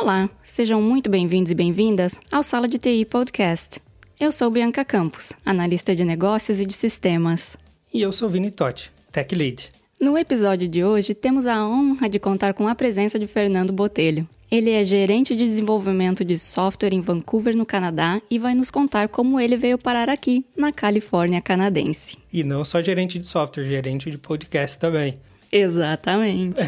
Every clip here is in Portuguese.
Olá, sejam muito bem-vindos e bem-vindas ao Sala de TI Podcast. Eu sou Bianca Campos, analista de negócios e de sistemas. E eu sou Vini Totti, Tech Lead. No episódio de hoje, temos a honra de contar com a presença de Fernando Botelho. Ele é gerente de desenvolvimento de software em Vancouver, no Canadá, e vai nos contar como ele veio parar aqui, na Califórnia canadense. E não só gerente de software, gerente de podcast também. Exatamente.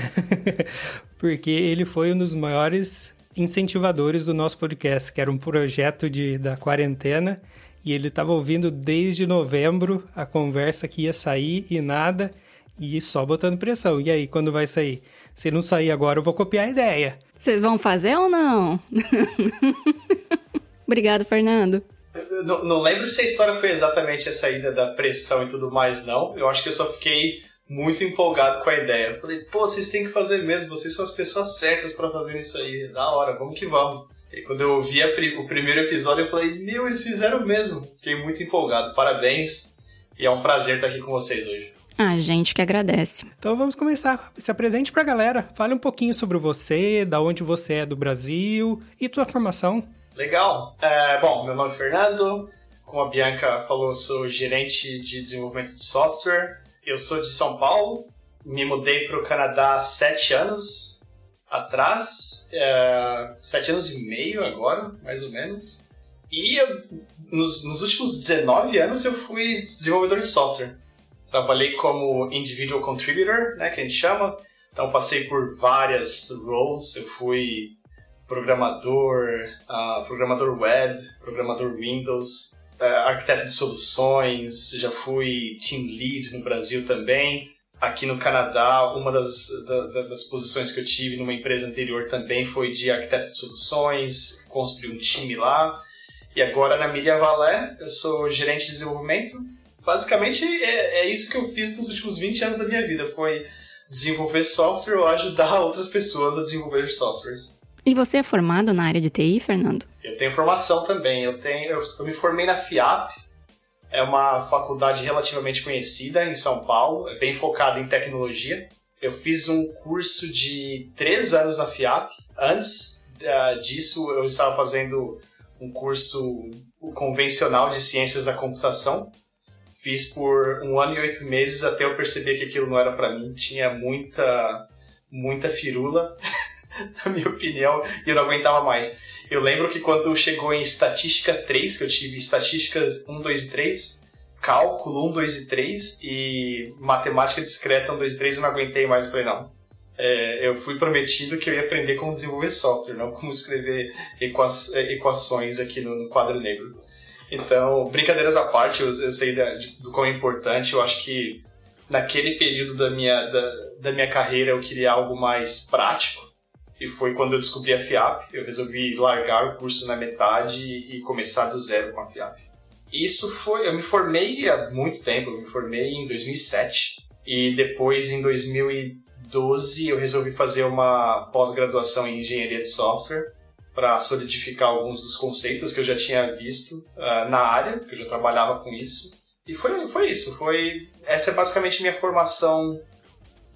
Porque ele foi um dos maiores incentivadores do nosso podcast, que era um projeto de, da quarentena, e ele estava ouvindo desde novembro a conversa que ia sair e nada, e só botando pressão. E aí, quando vai sair? Se não sair agora, eu vou copiar a ideia. Vocês vão fazer ou não? Obrigado, Fernando. Não, não, lembro se a história foi exatamente a saída da pressão e tudo mais, não. Eu acho que eu só fiquei muito empolgado com a ideia. falei, pô, vocês têm que fazer mesmo, vocês são as pessoas certas para fazer isso aí. Da hora, vamos que vamos. E quando eu ouvi o primeiro episódio, eu falei, meu, eles fizeram mesmo. Fiquei muito empolgado. Parabéns. E é um prazer estar aqui com vocês hoje. A gente que agradece. Então vamos começar. Se apresente pra galera. Fale um pouquinho sobre você, da onde você é do Brasil e tua formação. Legal. É, bom, meu nome é Fernando. Como a Bianca falou, sou gerente de desenvolvimento de software eu sou de São Paulo, me mudei para o Canadá há sete anos atrás, é, sete anos e meio agora, mais ou menos. E eu, nos, nos, últimos 19 anos eu fui desenvolvedor de software. Trabalhei como individual contributor, né, que a gente chama. Então passei por várias roles. Eu fui programador, uh, programador web, programador Windows, arquiteto de soluções, já fui team lead no Brasil também. Aqui no Canadá, uma das, da, das posições que eu tive numa empresa anterior também foi de arquiteto de soluções, construí um time lá. E agora na Media Valé, eu sou gerente de desenvolvimento. Basicamente é, é isso que eu fiz nos últimos 20 anos da minha vida, foi desenvolver software ou ajudar outras pessoas a desenvolver softwares. E você é formado na área de TI, Fernando? Eu tenho formação também. Eu, tenho, eu, eu me formei na FIAP, é uma faculdade relativamente conhecida em São Paulo, é bem focada em tecnologia. Eu fiz um curso de três anos na FIAP. Antes uh, disso, eu estava fazendo um curso convencional de ciências da computação. Fiz por um ano e oito meses até eu perceber que aquilo não era para mim. Tinha muita, muita firula. na minha opinião, e eu não aguentava mais. Eu lembro que quando chegou em estatística 3, que eu tive estatísticas 1, 2 e 3, cálculo 1, 2 e 3 e matemática discreta 1, 2 e 3, eu não aguentei mais. Eu falei, não. É, eu fui prometido que eu ia aprender como desenvolver software, não como escrever equa equações aqui no, no, quadro negro. Então, brincadeiras à parte, eu, eu sei da, de, do quão é importante, eu acho que naquele período da minha, da, da minha carreira eu queria algo mais prático, e foi quando eu descobri a FIAP. Eu resolvi largar o curso na metade e começar do zero com a FIAP. Isso foi. Eu me formei há muito tempo, eu me formei em 2007. E depois, em 2012, eu resolvi fazer uma pós-graduação em engenharia de software para solidificar alguns dos conceitos que eu já tinha visto uh, na área, que eu já trabalhava com isso. E foi, foi isso. Foi, essa é basicamente minha formação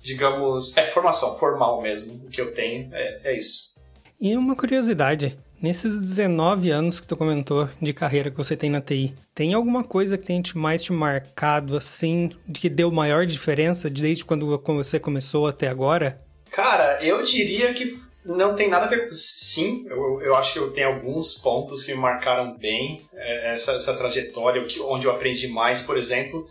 digamos, é formação formal mesmo. O que eu tenho é, é isso. E uma curiosidade, nesses 19 anos que tu comentou de carreira que você tem na TI, tem alguma coisa que tem mais te marcado assim, de que deu maior diferença desde quando você começou até agora? Cara, eu diria que não tem nada a ver com. Sim, eu, eu acho que eu tenho alguns pontos que me marcaram bem é, essa, essa trajetória, onde eu aprendi mais, por exemplo.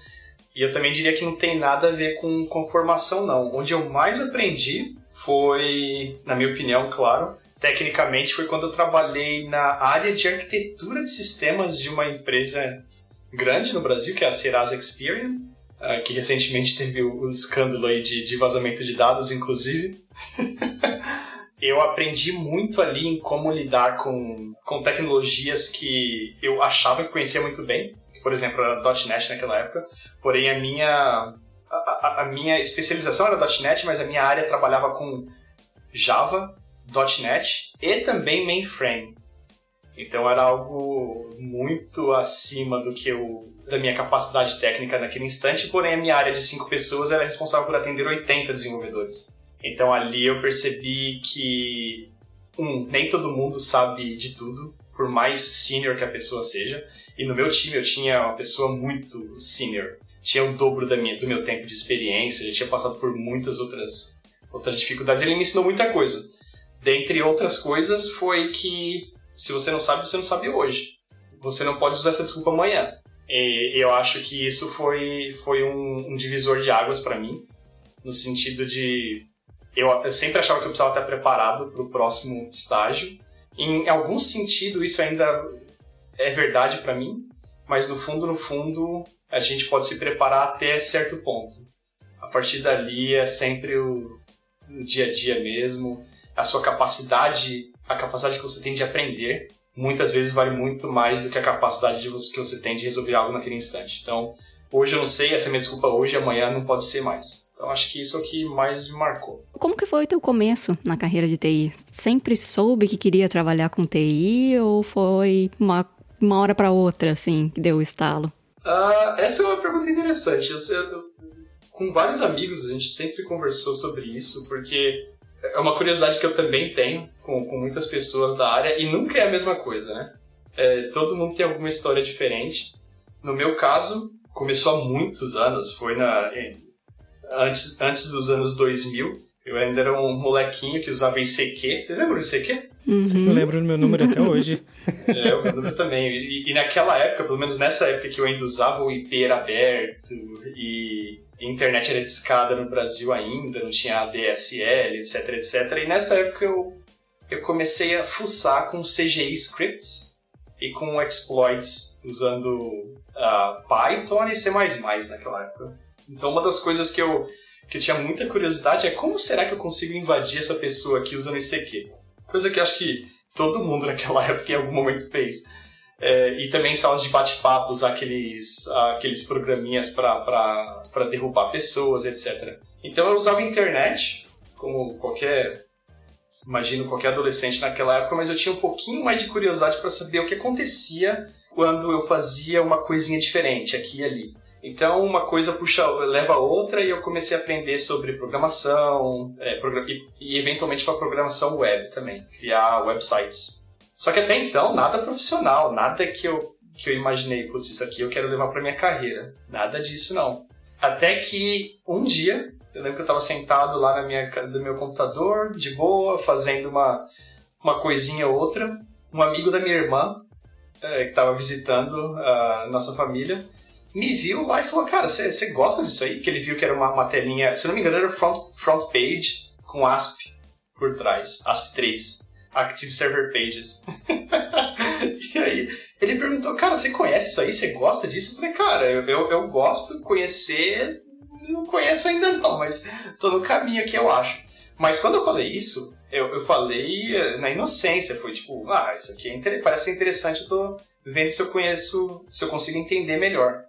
E eu também diria que não tem nada a ver com, com formação, não. Onde eu mais aprendi foi, na minha opinião, claro, tecnicamente foi quando eu trabalhei na área de arquitetura de sistemas de uma empresa grande no Brasil, que é a Serasa Experian, uh, que recentemente teve o, o escândalo aí de, de vazamento de dados, inclusive. eu aprendi muito ali em como lidar com, com tecnologias que eu achava que conhecia muito bem, por exemplo, era .NET naquela época, porém a minha, a, a, minha especialização era .NET, mas a minha área trabalhava com Java, .NET e também mainframe. Então era algo muito acima do que eu da minha capacidade técnica naquele instante, porém a minha área de cinco pessoas era responsável por atender 80 desenvolvedores. Então ali eu percebi que um, nem todo mundo sabe de tudo, por mais senior que a pessoa seja. E no meu time eu tinha uma pessoa muito senior. Tinha o dobro da minha, do meu tempo de experiência, ele tinha passado por muitas outras, outras dificuldades. Ele me ensinou muita coisa. Dentre outras coisas, foi que se você não sabe, você não sabe hoje. Você não pode usar essa desculpa amanhã. E eu acho que isso foi, foi um, um divisor de águas para mim, no sentido de. Eu, eu sempre achava que eu precisava estar preparado para o próximo estágio. Em algum sentido, isso ainda é verdade para mim, mas no fundo, no fundo, a gente pode se preparar até certo ponto. A partir dali é sempre o, o dia a dia mesmo, a sua capacidade, a capacidade que você tem de aprender, muitas vezes vale muito mais do que a capacidade de você, que você tem de resolver algo naquele instante. Então, hoje eu não sei, essa é minha desculpa hoje, amanhã não pode ser mais. Então, acho que isso é o que mais me marcou. Como que foi o teu começo na carreira de TI? Sempre soube que queria trabalhar com TI ou foi uma, uma hora para outra, assim, que deu o estalo? Uh, essa é uma pergunta interessante. Eu, eu, com vários amigos a gente sempre conversou sobre isso, porque é uma curiosidade que eu também tenho com, com muitas pessoas da área e nunca é a mesma coisa, né? É, todo mundo tem alguma história diferente. No meu caso, começou há muitos anos, foi na antes, antes dos anos 2000. Eu ainda era um molequinho que usava ICQ. Vocês lembram do ICQ? Uhum. Eu lembro do meu número até hoje. é, o meu número também. E, e, naquela época, pelo menos nessa época que eu ainda usava o IP era aberto e a internet era discada no Brasil ainda, não tinha ADSL, etc, etc. E nessa época eu, eu comecei a fuçar com CGI scripts e com exploits usando uh, Python e C++ naquela época. Então uma das coisas que eu, que eu tinha muita curiosidade é como será que eu consigo invadir essa pessoa aqui usando esse aqui? Coisa que acho que todo mundo naquela época em algum momento fez. É, e também salas de bate-papo, usar aqueles, aqueles programinhas para derrubar pessoas, etc. Então eu usava a internet, como qualquer. Imagino qualquer adolescente naquela época, mas eu tinha um pouquinho mais de curiosidade para saber o que acontecia quando eu fazia uma coisinha diferente aqui e ali. Então uma coisa puxa, leva a outra e eu comecei a aprender sobre programação é, e, e eventualmente para programação web também, criar websites. Só que até então, nada profissional, nada que eu, que eu imaginei, putz, isso aqui eu quero levar para minha carreira. Nada disso, não. Até que um dia, eu lembro que eu estava sentado lá na minha, no meu computador, de boa, fazendo uma, uma coisinha ou outra. Um amigo da minha irmã, é, que estava visitando a nossa família, me viu lá e falou: Cara, você gosta disso aí? Que ele viu que era uma, uma telinha, se não me engano, era front, front page com ASP por trás, ASP3. Active Server Pages. e aí ele perguntou, cara, você conhece isso aí? Você gosta disso? Eu falei, cara, eu, eu, eu gosto, conhecer, não conheço ainda não, mas tô no caminho aqui, eu acho. Mas quando eu falei isso, eu, eu falei eh, na inocência, foi tipo, ah, isso aqui é parece interessante, eu tô vendo se eu conheço, se eu consigo entender melhor.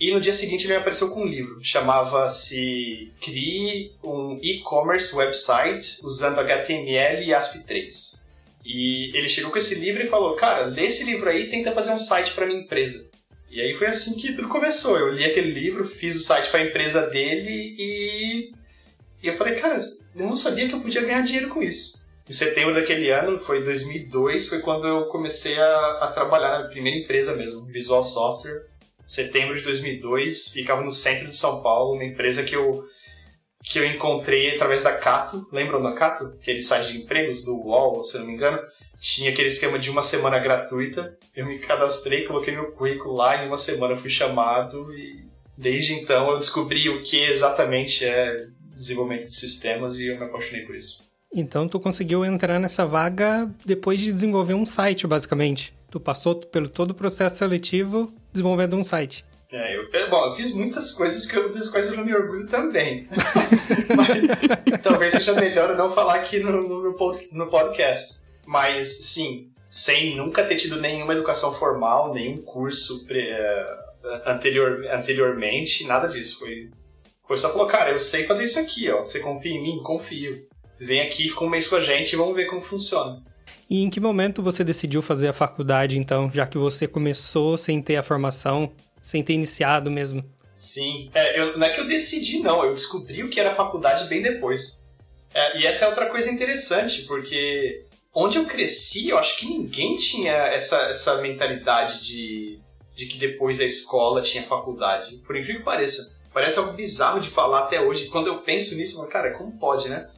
E no dia seguinte ele apareceu com um livro, chamava-se Crie um e-commerce website usando HTML e ASP3. E ele chegou com esse livro e falou: Cara, lê esse livro aí e tenta fazer um site para minha empresa. E aí foi assim que tudo começou. Eu li aquele livro, fiz o site para a empresa dele e... e eu falei: Cara, eu não sabia que eu podia ganhar dinheiro com isso. Em setembro daquele ano, foi 2002, foi quando eu comecei a, a trabalhar na primeira empresa mesmo, Visual Software setembro de 2002, ficava no centro de São Paulo, uma empresa que eu que eu encontrei através da Cato. Lembram da Cato? Aquele site de empregos do UOL, se não me engano. Tinha aquele esquema de uma semana gratuita. Eu me cadastrei, coloquei meu currículo lá em uma semana fui chamado e desde então eu descobri o que exatamente é desenvolvimento de sistemas e eu me apaixonei por isso. Então tu conseguiu entrar nessa vaga depois de desenvolver um site, basicamente. Tu passou pelo todo o processo seletivo desenvolvendo um site. É, eu, bom, eu fiz muitas coisas que eu, das quais eu não me orgulho também. Mas, talvez seja melhor eu não falar aqui no, no, no podcast. Mas, sim, sem nunca ter tido nenhuma educação formal, nenhum curso pre, uh, anterior, anteriormente, nada disso. Foi, foi só falou, cara, eu sei fazer isso aqui, ó. Você confia em mim? Confio. Vem aqui, fica um mês com a gente e vamos ver como funciona. E em que momento você decidiu fazer a faculdade, então, já que você começou sem ter a formação, sem ter iniciado mesmo? Sim, é, eu, não é que eu decidi, não, eu descobri o que era faculdade bem depois. É, e essa é outra coisa interessante, porque onde eu cresci, eu acho que ninguém tinha essa, essa mentalidade de, de que depois da escola tinha faculdade. Por incrível que pareça. Parece algo bizarro de falar até hoje. Quando eu penso nisso, eu falo, cara, como pode, né?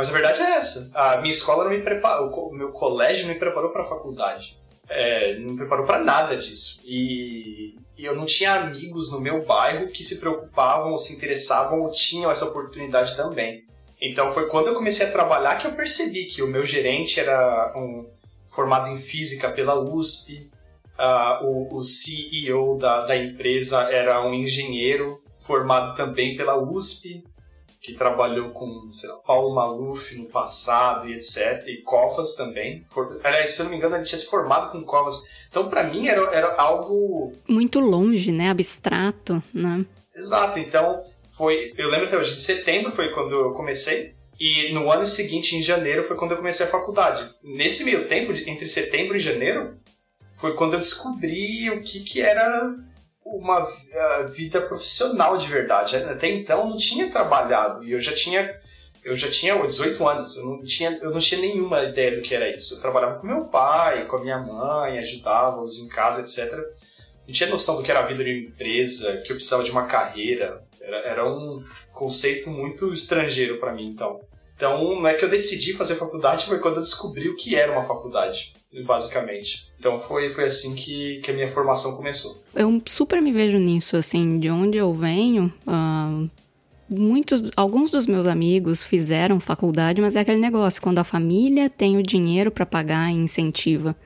Mas a verdade é essa. A minha escola não me preparou, o meu colégio não me preparou para a faculdade. É, não me preparou para nada disso. E, e, eu não tinha amigos no meu bairro que se preocupavam ou se interessavam ou tinham essa oportunidade também. Então foi quando eu comecei a trabalhar que eu percebi que o meu gerente era um formado em física pela USP, uh, o, o, CEO da, da empresa era um engenheiro formado também pela USP, que trabalhou com sei lá, Paulo Maluf no passado e etc. E Covas também. For... Aliás, se eu não me engano, ele tinha se formado com Covas. Então, para mim, era, era algo. Muito longe, né? Abstrato, né? Exato. Então, foi. Eu lembro até hoje, de setembro foi quando eu comecei. E no ano seguinte, em janeiro, foi quando eu comecei a faculdade. Nesse meio tempo, entre setembro e janeiro, foi quando eu descobri o que, que era uma vida profissional de verdade. Até então não tinha trabalhado e eu já tinha eu já tinha 18 anos, eu não tinha eu não tinha nenhuma ideia do que era isso. Eu trabalhava com meu pai, com a minha mãe, ajudava-os em casa, etc. Não tinha noção do que era a vida de uma empresa, que eu precisava de uma carreira. Era, era um conceito muito estrangeiro para mim, então. Então, não é que eu decidi fazer faculdade, foi quando eu descobri o que era uma faculdade, basicamente. Então, foi, foi assim que, que a minha formação começou. Eu super me vejo nisso, assim, de onde eu venho. Uh, muitos, alguns dos meus amigos fizeram faculdade, mas é aquele negócio, quando a família tem o dinheiro para pagar e incentiva.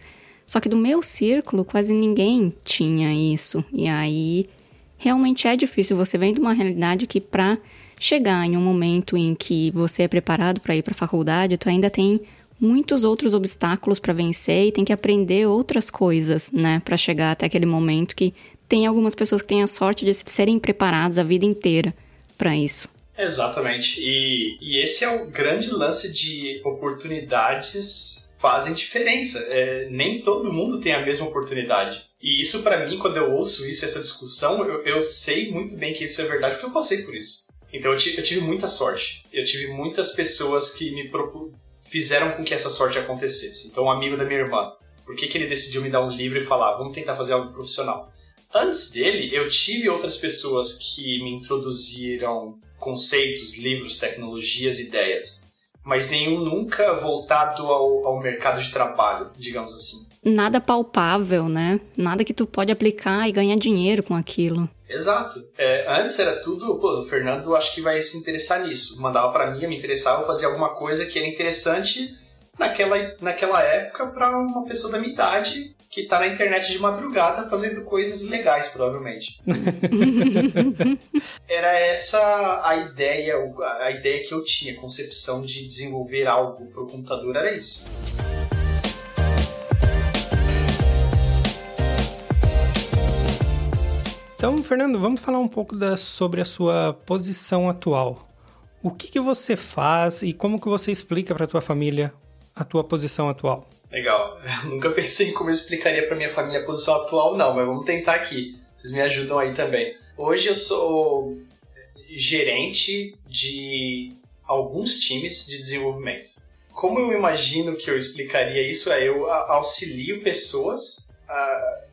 Só que do meu círculo, quase ninguém tinha isso. E aí, realmente é difícil. Você vem de uma realidade que para chegar em um momento em que você é preparado para ir para a faculdade, tu ainda tem muitos outros obstáculos para vencer e tem que aprender outras coisas, né, para chegar até aquele momento que tem algumas pessoas que têm a sorte de serem preparados a vida inteira para isso. Exatamente. E, e esse é o grande lance de oportunidades fazem diferença. É, nem todo mundo tem a mesma oportunidade. E isso, para mim, quando eu ouço isso, essa discussão, eu, eu sei muito bem que isso é verdade, porque eu passei por isso. Então eu tive, eu tive muita sorte. Eu tive muitas pessoas que me fizeram com que essa sorte acontecesse. Então, um amigo da minha irmã, por que, que ele decidiu me dar um livro e falar, vamos tentar fazer algo profissional? Antes dele, eu tive outras pessoas que me introduziram conceitos, livros, tecnologias, ideias, mas nenhum nunca voltado ao, ao mercado de trabalho, digamos assim. Nada palpável, né? Nada que tu pode aplicar e ganhar dinheiro com aquilo. Exato. É, antes era tudo, pô, o Fernando acho que vai se interessar nisso. Mandava para mim, eu me interessava, fazer alguma coisa que era interessante naquela, naquela época para uma pessoa da minha idade que tá na internet de madrugada fazendo coisas legais, provavelmente. era essa a ideia, a ideia que eu tinha, a concepção de desenvolver algo pro computador era isso. Então, Fernando, vamos falar um pouco da, sobre a sua posição atual. O que, que você faz e como que você explica para a tua família a tua posição atual? Legal. Eu nunca pensei em como eu explicaria para minha família a posição atual, não, mas vamos tentar aqui. Vocês me ajudam aí também. Hoje eu sou gerente de alguns times de desenvolvimento. Como eu imagino que eu explicaria isso? É eu auxilio pessoas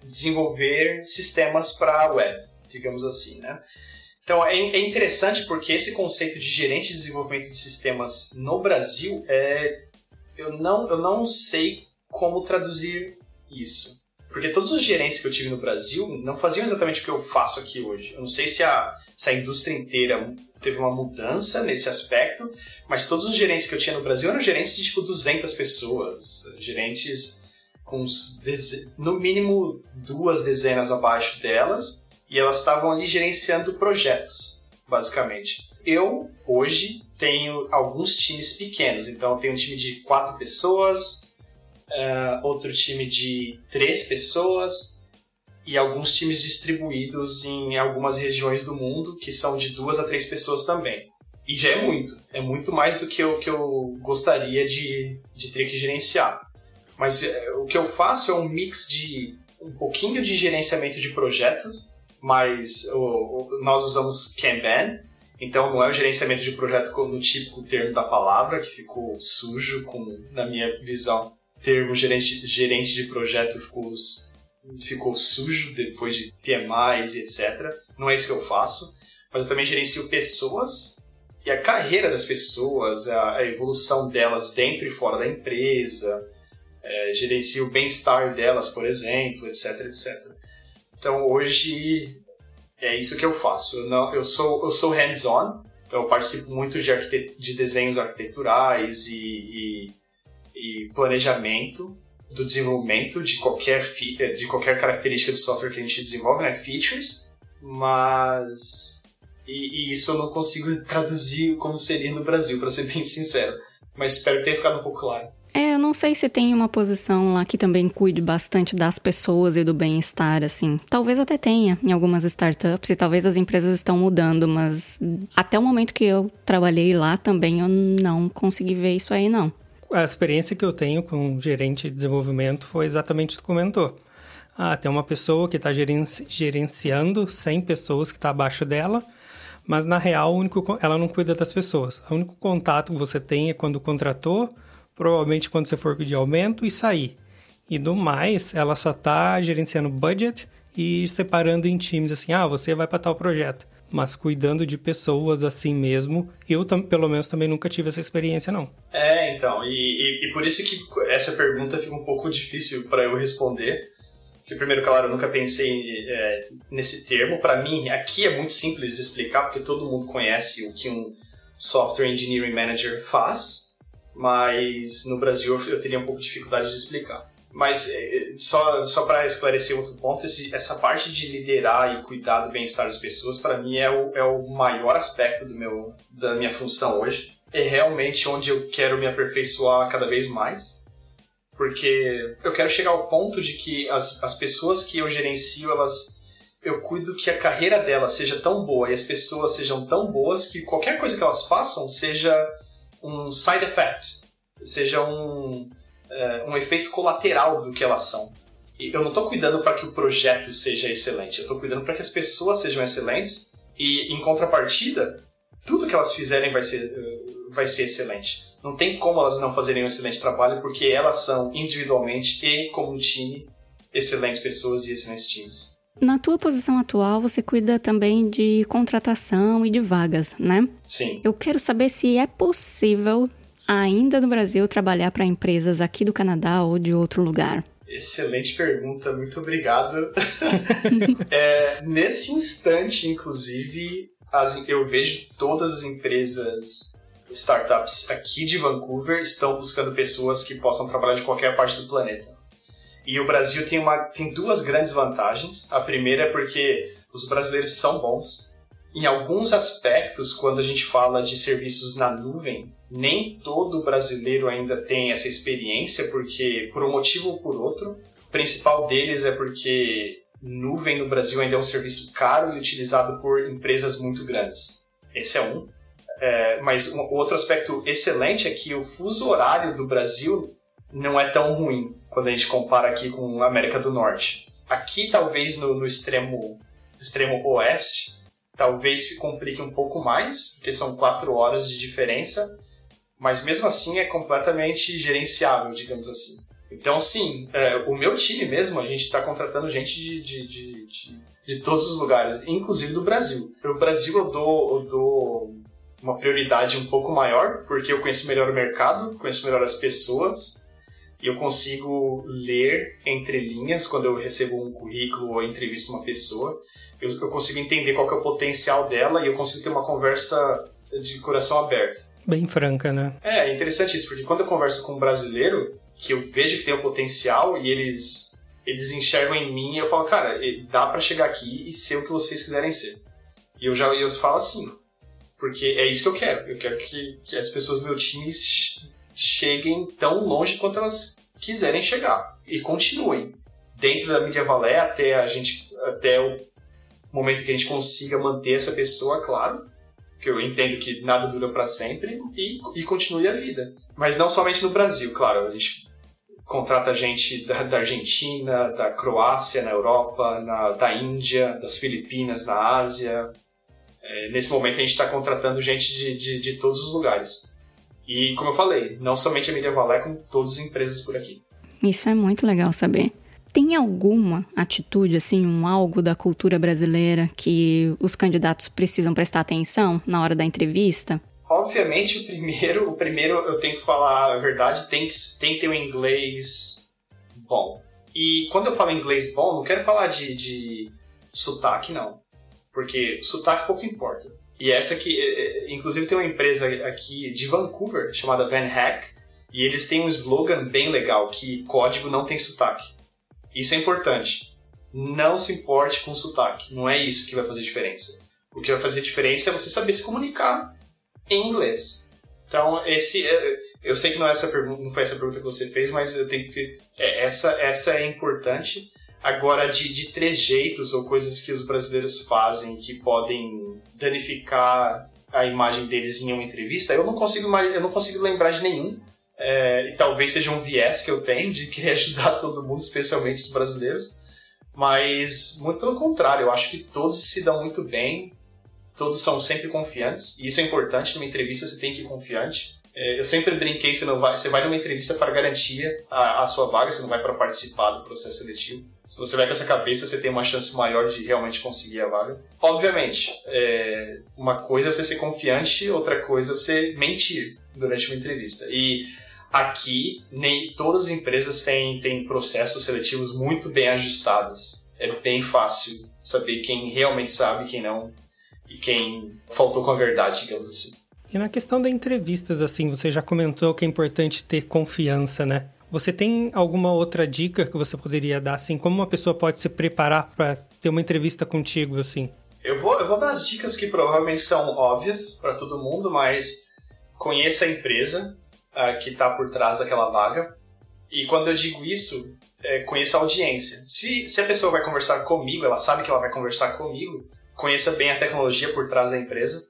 desenvolver sistemas para a web, digamos assim, né? Então é, é, interessante porque esse conceito de gerente de desenvolvimento de sistemas no Brasil é eu não eu não sei como traduzir isso. Porque todos os gerentes que eu tive no Brasil não faziam exatamente o que eu faço aqui hoje. Eu não sei se a, se a indústria inteira teve uma mudança nesse aspecto, mas todos os gerentes que eu tinha no Brasil eram gerentes de tipo 200 pessoas, gerentes com no mínimo duas dezenas abaixo delas, e elas estavam ali gerenciando projetos, basicamente. Eu, hoje, tenho alguns times pequenos, então eu tenho um time de quatro pessoas, uh, outro time de três pessoas, e alguns times distribuídos em algumas regiões do mundo, que são de duas a três pessoas também. E já é muito, é muito mais do que eu, que eu gostaria de, de ter que gerenciar. Mas é, o que eu faço é um mix de um pouquinho de gerenciamento de projetos, mas o, o, nós usamos Kanban. Então não é o gerenciamento de projeto no típico termo da palavra, que ficou sujo, na minha visão. Termo gerente, gerente de projeto ficou, ficou sujo depois de PMIs e etc. Não é isso que eu faço. Mas eu também gerencio pessoas e a carreira das pessoas, a, a evolução delas dentro e fora da empresa, é, gerencio o bem-estar delas, por exemplo, etc, etc. Então hoje é isso que eu faço. Eu, não, eu sou, eu sou hands-on, então eu participo muito de, arquite de desenhos arquiteturais e, e, e, planejamento do desenvolvimento de qualquer, de qualquer característica de software que a gente desenvolve, né? features, mas e, e, isso eu não consigo traduzir como seria no Brasil, para ser bem sincero. Mas espero tenha ficado um pouco claro. É, eu não sei se tem uma posição lá que também cuide bastante das pessoas e do bem-estar, assim. Talvez até tenha em algumas startups e talvez as empresas estão mudando, mas até o momento que eu trabalhei lá também eu não consegui ver isso aí, não. A experiência que eu tenho com gerente de desenvolvimento foi exatamente o que tu comentou. Ah, tem uma pessoa que está gerenciando 100 pessoas que está abaixo dela, mas na real único, ela não cuida das pessoas. O único contato que você tem é quando contratou, provavelmente quando você for pedir aumento e sair. E do mais, ela só está gerenciando budget e separando em times assim, ah, você vai para tal projeto. Mas cuidando de pessoas assim mesmo, eu pelo menos também nunca tive essa experiência não. É, então, e, e, e por isso que essa pergunta fica um pouco difícil para eu responder, que primeiro, claro, eu nunca pensei é, nesse termo. Para mim, aqui é muito simples de explicar, porque todo mundo conhece o que um Software Engineering Manager faz, mas no Brasil eu teria um pouco de dificuldade de explicar. Mas é, só, só para esclarecer outro ponto, esse, essa parte de liderar e cuidar do bem-estar das pessoas, para mim é o, é o maior aspecto do meu, da minha função hoje. É realmente onde eu quero me aperfeiçoar cada vez mais porque eu quero chegar ao ponto de que as, as pessoas que eu gerencio, elas eu cuido que a carreira delas seja tão boa e as pessoas sejam tão boas que qualquer coisa que elas façam seja um side effect, seja um, é, um efeito colateral do que elas são. E eu não estou cuidando para que o projeto seja excelente, eu estou cuidando para que as pessoas sejam excelentes e, em contrapartida, tudo que elas fizerem vai ser, vai ser excelente. Não tem como elas não fazerem um excelente trabalho, porque elas são individualmente e como time excelentes pessoas e excelentes times. Na tua posição atual, você cuida também de contratação e de vagas, né? Sim. Eu quero saber se é possível ainda no Brasil trabalhar para empresas aqui do Canadá ou de outro lugar. Excelente pergunta, muito obrigado. é, nesse instante, inclusive, as, eu vejo todas as empresas startups aqui de Vancouver estão buscando pessoas que possam trabalhar de qualquer parte do planeta. E o Brasil tem, uma, tem duas grandes vantagens. A primeira é porque os brasileiros são bons. Em alguns aspectos, quando a gente fala de serviços na nuvem, nem todo brasileiro ainda tem essa experiência, porque por um motivo ou por outro. O principal deles é porque nuvem no Brasil ainda é um serviço caro e utilizado por empresas muito grandes. Esse é um. É, mas um outro aspecto excelente é que o fuso horário do Brasil não é tão ruim quando a gente compara aqui com a América do Norte. Aqui, talvez no, no extremo, extremo oeste, talvez complique um pouco mais, porque são quatro horas de diferença, mas mesmo assim é completamente gerenciável, digamos assim. Então, sim, é, o meu time mesmo, a gente está contratando gente de, de, de, de, de todos os lugares, inclusive do Brasil. No Brasil eu dou, eu dou uma prioridade um pouco maior, porque eu conheço melhor o mercado, conheço melhor as pessoas, e eu consigo ler entre linhas quando eu recebo um currículo ou entrevisto uma pessoa. Eu, eu consigo entender qual é o potencial dela e eu consigo ter uma conversa de coração aberto. Bem franca, né? É, é interessante isso, porque quando eu converso com um brasileiro, que eu vejo que tem o potencial e eles eles enxergam em mim e eu falo, cara, dá para chegar aqui e ser o que vocês quiserem ser. E eu já eu falo assim, porque é isso que eu quero. Eu quero que, que as pessoas do meu time cheguem tão longe quanto elas quiserem chegar. E continuem. Dentro da mídia valé até a gente. até o momento que a gente consiga manter essa pessoa, claro. Que eu entendo que nada dura para sempre e, e continue a vida. Mas não somente no Brasil, claro. A gente contrata gente da, da Argentina, da Croácia na Europa, na, da Índia, das Filipinas na Ásia, É, nesse momento a gente está contratando gente de, de, de, todos os lugares. E como eu falei, não somente a Media Valé, como todas as empresas por aqui. Isso é muito legal saber. Tem alguma atitude, assim, um algo da cultura brasileira que os candidatos precisam prestar atenção na hora da entrevista? Obviamente, o primeiro, o primeiro eu tenho que falar a verdade, tem, tem que ter um inglês bom. E quando eu falo inglês bom, não quero falar de, de sotaque, não. Porque sotaque pouco importa. E essa aqui, é, é, inclusive tem uma empresa aqui de Vancouver chamada Van Hack, e eles têm um slogan bem legal que código não tem sotaque. Isso é importante. Não se importe com sotaque. Não é isso que vai fazer diferença. O que vai fazer diferença é você saber se comunicar em inglês. Então, esse. É, eu sei que não, é essa pergunta, não foi essa pergunta que você fez, mas eu tenho que. Essa, essa é importante. Agora, de, de trejeitos ou coisas que os brasileiros fazem que podem danificar a imagem deles em uma entrevista, eu não consigo, eu não consigo lembrar de nenhum. É, e talvez seja um viés que eu tenho de querer ajudar todo mundo, especialmente os brasileiros. Mas, muito pelo contrário, eu acho que todos se dão muito bem, todos são sempre confiantes, e isso é importante numa entrevista, você tem que ir confiante. É, eu sempre brinquei, você, não vai, você vai numa entrevista para garantir a, a sua vaga, você não vai para participar do processo seletivo. Se você vai com essa cabeça, você tem uma chance maior de realmente conseguir a vaga. Obviamente, é, uma coisa é você ser confiante, outra coisa é você mentir durante uma entrevista. E Aqui, nem todas as empresas têm, têm processos seletivos muito bem ajustados. É bem fácil saber quem realmente sabe, quem não, e quem faltou com a verdade, digamos assim. E na questão das entrevistas, assim, você já comentou que é importante ter confiança, né? Você tem alguma outra dica que você poderia dar, assim, como uma pessoa pode se preparar para ter uma entrevista contigo, assim? Eu vou, eu vou dar as dicas que provavelmente são óbvias para todo mundo, mas conheça a empresa, uh, que está por trás daquela vaga. E quando eu digo isso, é, conheça a audiência. Se, se a pessoa vai conversar comigo, ela sabe que ela vai conversar comigo, conheça bem a tecnologia por trás da empresa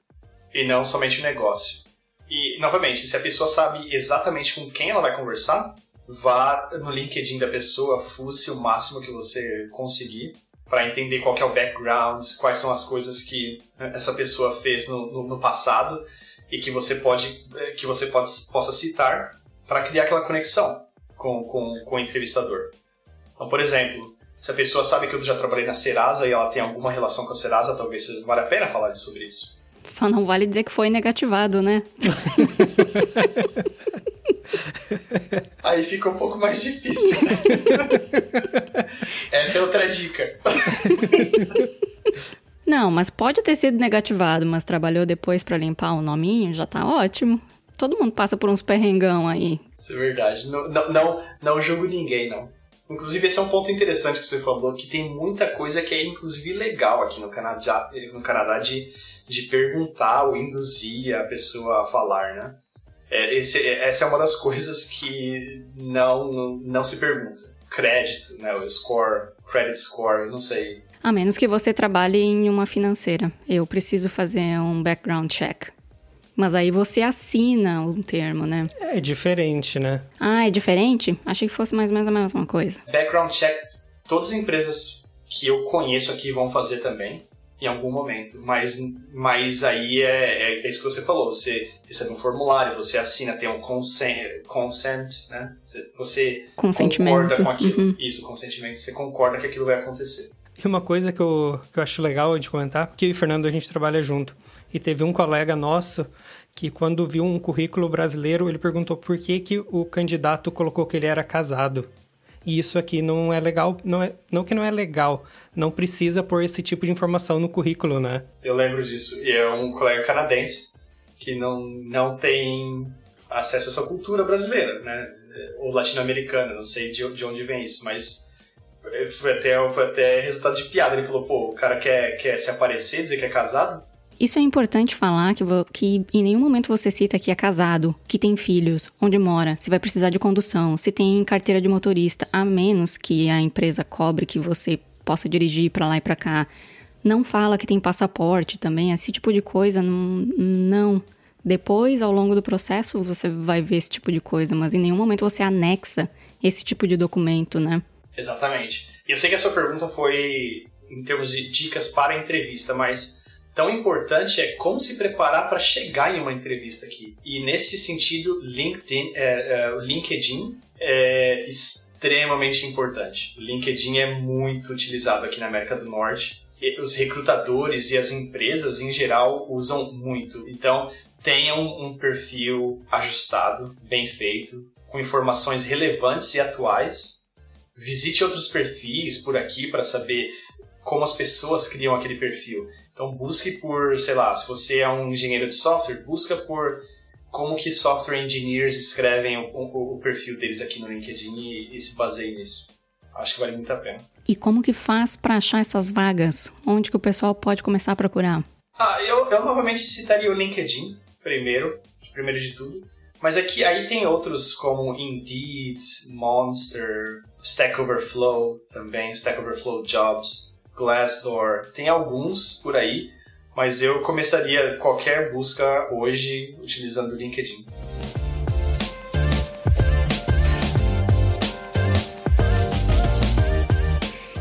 e não somente o negócio. E, novamente, se a pessoa sabe exatamente com quem ela vai conversar, vá no LinkedIn da pessoa, fuce o máximo que você conseguir para entender qual é o background, quais são as coisas que essa pessoa fez no, no, no passado e que você pode eh, que você pode, possa citar para criar aquela conexão com, com, com o entrevistador. Então, por exemplo, se a pessoa sabe que eu já trabalhei na Serasa e ela tem alguma relação com a Serasa, talvez vale a pena falar sobre isso. Só não vale dizer que foi negativado, né? Aí fica um pouco mais difícil. Essa é outra dica. Não, mas pode ter sido negativado, mas trabalhou depois para limpar o nominho, já tá ótimo. Todo mundo passa por uns perrengão aí. Isso é verdade. Não, não, não, não julgo ninguém, não. Inclusive, esse é um ponto interessante que você falou, que tem muita coisa que é, inclusive, legal aqui no Canadá, no Canadá de, de perguntar ou induzir a pessoa a falar, né? É, esse, essa é uma das coisas que não, não, não se pergunta. Crédito, né? O score, credit score, não sei. A menos que você trabalhe em uma financeira. Eu preciso fazer um background check. Mas aí você assina um termo, né? É diferente, né? Ah, é diferente? Achei que fosse mais ou menos a mesma coisa. Background check, todas as empresas que eu conheço aqui vão fazer também, em algum momento. Mas, mas aí é, é, é isso que você falou. Você recebe um formulário, você assina, tem um consent, consent né? Você concorda com aquilo. Uhum. Isso, consentimento. Você concorda que aquilo vai acontecer. E uma coisa que eu, que eu acho legal de comentar, porque eu e o Fernando a gente trabalha junto. E teve um colega nosso que quando viu um currículo brasileiro, ele perguntou por que, que o candidato colocou que ele era casado. E isso aqui não é legal, não é, não que não é legal, não precisa pôr esse tipo de informação no currículo, né? Eu lembro disso. E é um colega canadense que não, não tem acesso a essa cultura brasileira, né? Ou latino-americana, não sei de, de onde vem isso, mas foi até, foi até resultado de piada. Ele falou, pô, o cara quer, quer se aparecer, dizer que é casado? Isso é importante falar que, que em nenhum momento você cita que é casado, que tem filhos, onde mora, se vai precisar de condução, se tem carteira de motorista, a menos que a empresa cobre que você possa dirigir para lá e para cá. Não fala que tem passaporte também, esse tipo de coisa, não, não. Depois, ao longo do processo, você vai ver esse tipo de coisa, mas em nenhum momento você anexa esse tipo de documento, né? Exatamente. Eu sei que a sua pergunta foi em termos de dicas para a entrevista, mas tão importante é como se preparar para chegar em uma entrevista aqui. E nesse sentido, LinkedIn, é, é, LinkedIn é extremamente importante. O LinkedIn é muito utilizado aqui na América do Norte. E os recrutadores e as empresas em geral usam muito. Então, tenham um perfil ajustado, bem feito, com informações relevantes e atuais. Visite outros perfis por aqui para saber como as pessoas criam aquele perfil. Então busque por, sei lá, se você é um engenheiro de software, busca por como que software engineers escrevem o, o, o perfil deles aqui no LinkedIn e, e, se baseie nisso. Acho que vale muito a pena. E como que faz para achar essas vagas? Onde que o pessoal pode começar a procurar? Ah, eu, eu novamente citaria o LinkedIn primeiro, primeiro de tudo. Mas aqui aí tem outros como Indeed, Monster, Stack Overflow também, Stack Overflow Jobs, Glassdoor, tem alguns por aí, mas eu começaria qualquer busca hoje utilizando o LinkedIn.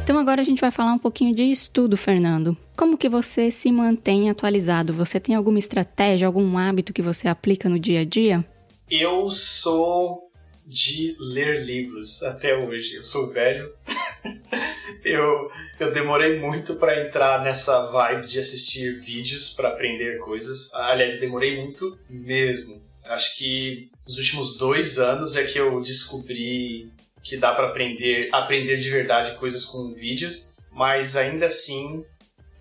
Então agora a gente vai falar um pouquinho de estudo, Fernando. Como que você se mantém atualizado? Você tem alguma estratégia, algum hábito que você aplica no dia a dia? Eu sou de ler livros até hoje. Eu sou velho. Eu, eu demorei muito para entrar nessa vibe de assistir vídeos para aprender coisas. Aliás, eu demorei muito mesmo. Acho que nos últimos dois anos é que eu descobri que dá para aprender, aprender de verdade coisas com vídeos, mas ainda assim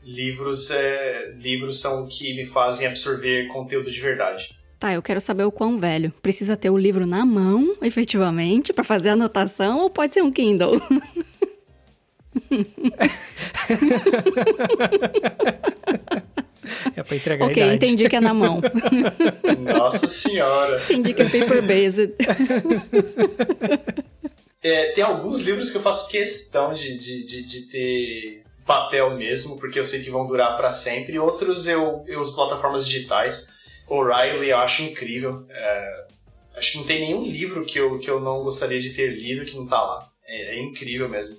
livros, é, livros são o que me fazem absorver conteúdo de verdade. Tá, eu quero saber o quão velho. Precisa ter o livro na mão, efetivamente, para fazer a anotação, ou pode ser um Kindle? é pra entregar Ok, a idade. entendi que é na mão. Nossa senhora. entendi que é paper-based. É, tem alguns livros que eu faço questão de, de, de, de ter papel mesmo, porque eu sei que vão durar para sempre. Outros eu, eu uso plataformas digitais. O'Reilly eu acho incrível. É, acho que não tem nenhum livro que eu, que eu não gostaria de ter lido que não tá lá. É, é incrível mesmo.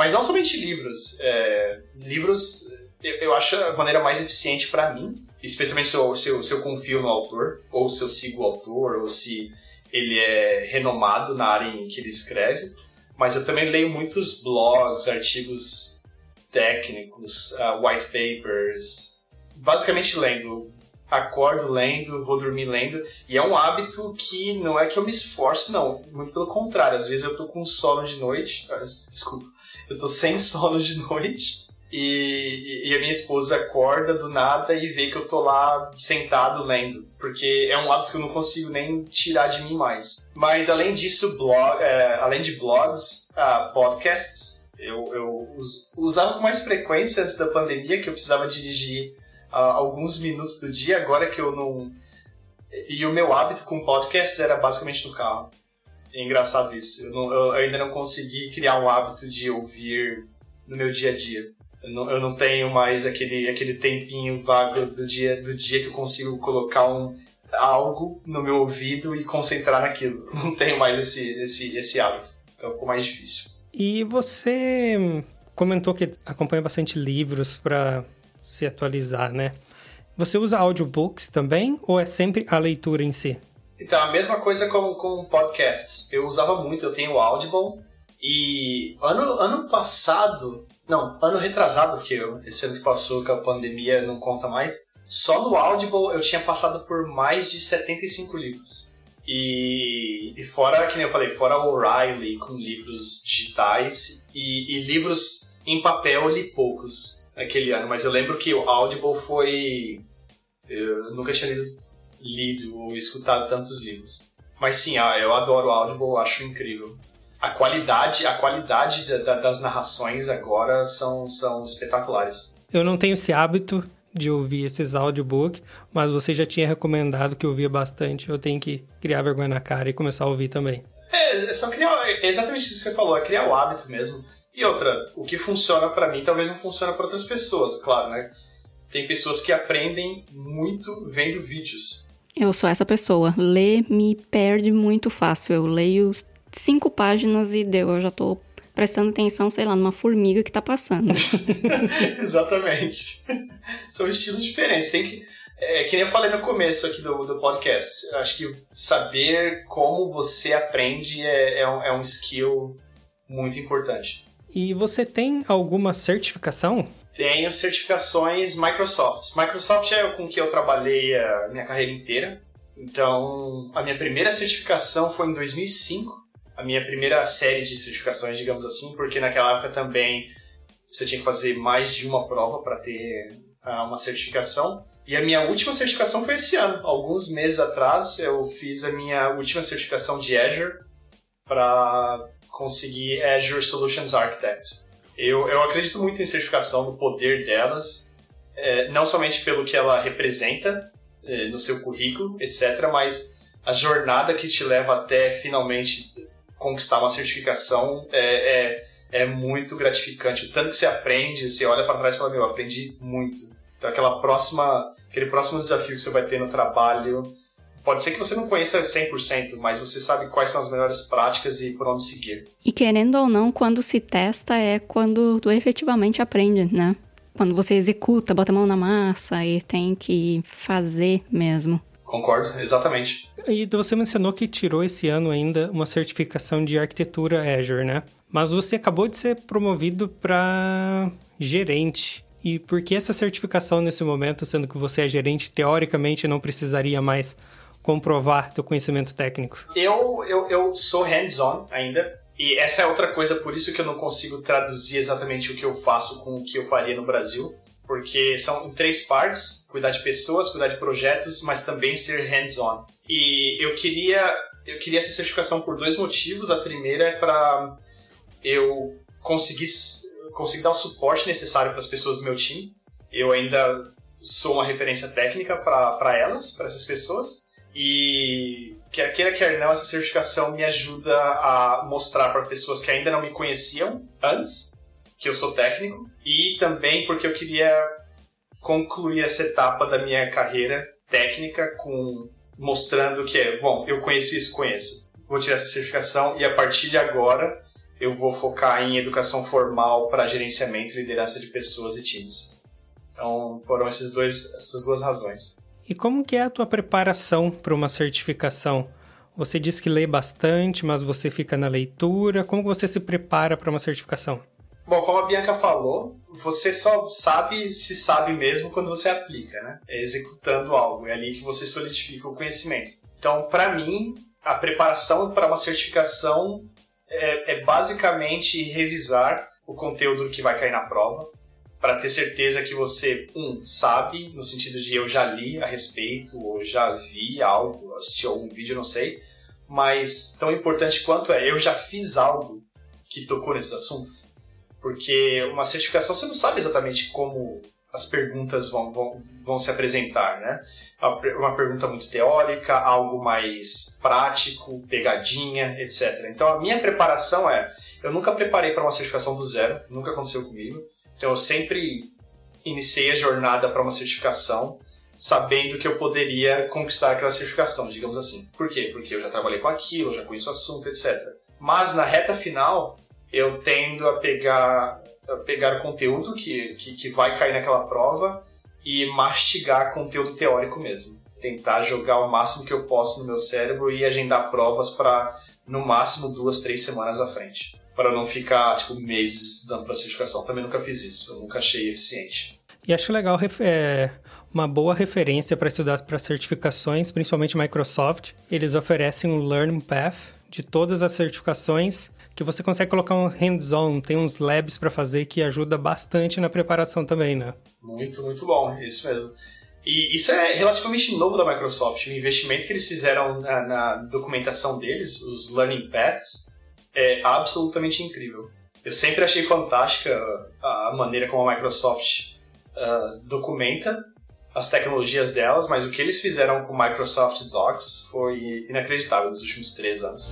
Mas não somente livros. É, livros eu, eu, acho a maneira mais eficiente para mim, especialmente se eu, se, eu, se eu confio no autor, ou se eu sigo o autor, ou se ele é renomado na área em que ele escreve. Mas eu também leio muitos blogs, artigos técnicos, uh, white papers, basicamente lendo. Acordo lendo, vou dormir lendo, e é um hábito que não é que eu me esforço, não, muito pelo contrário. Às vezes eu tô com sono de noite, ah, desculpa, eu tô sem sono de noite, e, e, a minha esposa acorda do nada e vê que eu tô lá sentado lendo, porque é um hábito que eu não consigo nem tirar de mim mais. Mas além disso, blog, é, além de blogs, uh, podcasts, eu, eu usava com mais frequência antes da pandemia, que eu precisava dirigir uh, alguns minutos do dia, agora que eu não. E o meu hábito com podcasts era basicamente no carro. É engraçado isso. Eu, não, eu ainda não consegui criar um hábito de ouvir no meu dia a dia. Eu não, eu não, tenho mais aquele, aquele tempinho vago do dia, do dia que eu consigo colocar um, algo no meu ouvido e concentrar naquilo. Não tenho mais esse, esse, esse hábito. Então ficou mais difícil. E você comentou que acompanha bastante livros para se atualizar, né? Você usa audiobooks também ou é sempre a leitura em si? Então, a mesma coisa com, com podcasts. Eu usava muito, eu tenho o Audible e ano, ano passado não, ano retrasado, porque eu, esse ano que passou com a pandemia não conta mais. Só no Audible eu tinha passado por mais de 75 livros. E, e fora, que nem eu falei, fora o O'Reilly com livros digitais e, e, livros em papel eu li poucos naquele ano. Mas eu lembro que o Audible foi. Eu nunca tinha lido, lido ou escutado tantos livros. Mas sim, ah, eu adoro o Audible, acho incrível a qualidade, a qualidade da, da, das narrações agora são, são espetaculares. Eu não tenho esse hábito de ouvir esses audiobooks, mas você já tinha recomendado que eu ouvia bastante. Eu tenho que criar vergonha na cara e começar a ouvir também. É, é só criar. É exatamente isso que você falou, é criar o hábito mesmo. E outra, o que funciona para mim talvez não funcione para outras pessoas, claro, né? Tem pessoas que aprendem muito vendo vídeos. Eu sou essa pessoa. Ler me perde muito fácil. Eu leio cinco páginas e deu. Eu já tô prestando atenção, sei lá, numa formiga que tá passando. Exatamente. São estilos diferentes. Tem que. É, que nem eu falei no começo aqui do, do podcast. Acho que saber como você aprende é, é, um, é um skill muito importante. E você tem alguma certificação? Tenho certificações Microsoft. Microsoft é com que eu trabalhei a minha carreira inteira. Então, a minha primeira certificação foi em 2005. A minha primeira série de certificações, digamos assim, porque naquela época também você tinha que fazer mais de uma prova para ter uh, uma certificação. E a minha última certificação foi esse ano. Alguns meses atrás eu fiz a minha última certificação de Azure para conseguir Azure Solutions Architect. Eu, eu acredito muito em certificação, no poder delas, é, não somente pelo que ela representa é, no seu currículo, etc., mas a jornada que te leva até finalmente conquistar uma certificação é, é, é muito gratificante. O tanto que você aprende, você olha para trás e fala: Meu, aprendi muito. Então, aquela próxima, aquele próximo desafio que você vai ter no trabalho Pode ser que você não conheça 100%, mas você sabe quais são as melhores práticas e por onde seguir. E querendo ou não, quando se testa é quando tu efetivamente aprende, né? Quando você executa, bota a mão na massa e tem que fazer mesmo. Concordo, exatamente. E você mencionou que tirou esse ano ainda uma certificação de arquitetura Azure, né? Mas você acabou de ser promovido para gerente. E por que essa certificação nesse momento, sendo que você é gerente, teoricamente não precisaria mais comprovar teu conhecimento técnico? Eu, eu, eu sou hands-on ainda. E essa é outra coisa, por isso que eu não consigo traduzir exatamente o que eu faço com o que eu faria no Brasil. Porque são três partes: cuidar de pessoas, cuidar de projetos, mas também ser hands-on. E eu queria, eu queria essa certificação por dois motivos. A primeira é para eu conseguir, conseguir dar o suporte necessário para as pessoas do meu time. Eu ainda sou uma referência técnica para elas, para essas pessoas. E quer queira, quer não, essa certificação me ajuda a mostrar para pessoas que ainda não me conheciam antes que eu sou técnico e também porque eu queria concluir essa etapa da minha carreira técnica com mostrando que é, bom, eu conheço isso, conheço. Vou tirar essa certificação e a partir de agora eu vou focar em educação formal para gerenciamento e liderança de pessoas e times. Então, foram esses dois, essas duas razões. E como que é a tua preparação para uma certificação? Você diz que lê bastante, mas você fica na leitura. Como você se prepara para uma certificação? Bom, como a Bianca falou, você só sabe se sabe mesmo quando você aplica, né? É executando algo, é ali que você solidifica o conhecimento. Então, para mim, a preparação para uma certificação é, é basicamente revisar o conteúdo que vai cair na prova, para ter certeza que você, um, sabe, no sentido de eu já li a respeito, ou já vi algo, assisti algum vídeo, não sei, mas tão importante quanto é, eu já fiz algo que tocou nesses assuntos. Porque uma certificação você não sabe exatamente como as perguntas vão, vão, vão se apresentar, né? Uma pergunta muito teórica, algo mais prático, pegadinha, etc. Então a minha preparação é, eu nunca preparei para uma certificação do zero, nunca aconteceu comigo. Então eu sempre iniciei a jornada para uma certificação sabendo que eu poderia conquistar aquela certificação, digamos assim. Por quê? Porque eu já trabalhei com aquilo, já conheço o assunto, etc. Mas na reta final, eu tendo a pegar, a pegar o conteúdo que, que, que vai cair naquela prova e mastigar conteúdo teórico mesmo. Tentar jogar o máximo que eu posso no meu cérebro e agendar provas para, no máximo, duas, três semanas à frente para não ficar, tipo, meses estudando para certificação. Também nunca fiz isso, eu nunca achei eficiente. E acho legal é, uma boa referência para estudar para certificações, principalmente Microsoft. Eles oferecem um Learn Path de todas as certificações que você consegue colocar um hands-on, tem uns labs para fazer que ajuda bastante na preparação também, né? Muito, muito bom, isso mesmo. E isso é relativamente novo da Microsoft. O investimento que eles fizeram na, na documentação deles, os Learning Paths, é absolutamente incrível. Eu sempre achei fantástica a maneira como a Microsoft uh, documenta as tecnologias delas, mas o que eles fizeram com o Microsoft Docs foi inacreditável nos últimos três anos.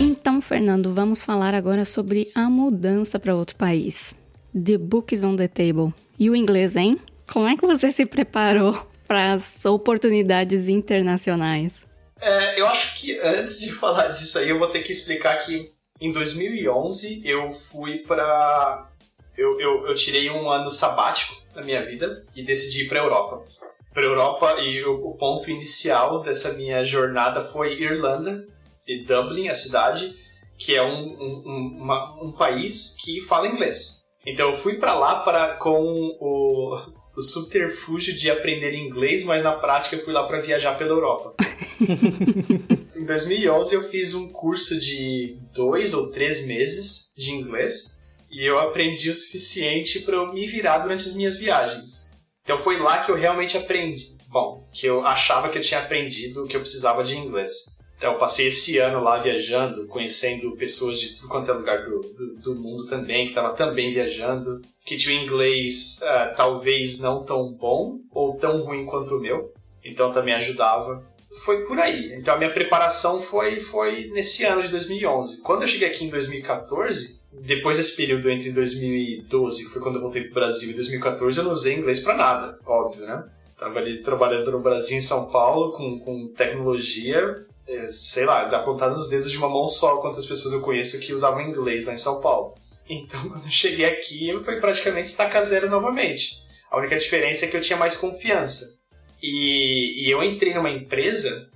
Então, Fernando, vamos falar agora sobre a mudança para outro país. The book is on the table. E o inglês, hein? Como é que você se preparou para as oportunidades internacionais? É, eu acho que antes de falar disso aí, eu vou ter que explicar que em 2011 eu fui para eu, eu, eu, tirei um ano sabático na minha vida e decidi ir para Europa. Para Europa e o, o ponto inicial dessa minha jornada foi Irlanda e Dublin, a cidade, que é um, um, uma, um país que fala inglês. Então eu fui para lá para com o, o subterfúgio de aprender inglês, mas na prática eu fui lá para viajar pela Europa. em 2011 eu fiz um curso de dois ou três meses de inglês e eu aprendi o suficiente para eu me virar durante as minhas viagens. Então foi lá que eu realmente aprendi. Bom, que eu achava que eu tinha aprendido o que eu precisava de inglês. Então, eu passei esse ano lá viajando, conhecendo pessoas de tudo quanto é lugar do, do, do mundo também, que estava também viajando, que tinha inglês uh, talvez não tão bom ou tão ruim quanto o meu, então também ajudava. Foi por aí. Então a minha preparação foi, foi nesse ano de 2011. Quando eu cheguei aqui em 2014, depois desse período entre 2012, que foi quando eu voltei para o Brasil, e 2014, eu não usei inglês para nada, óbvio, né? Tava ali trabalhando no Brasil, em São Paulo, com, com tecnologia, é, sei lá, dá contar nos dedos de uma mão só quantas pessoas eu conheço que usavam inglês lá em São Paulo. Então, quando eu cheguei aqui, foi praticamente estaca zero novamente. A única diferença é que eu tinha mais confiança. E, e eu entrei numa empresa,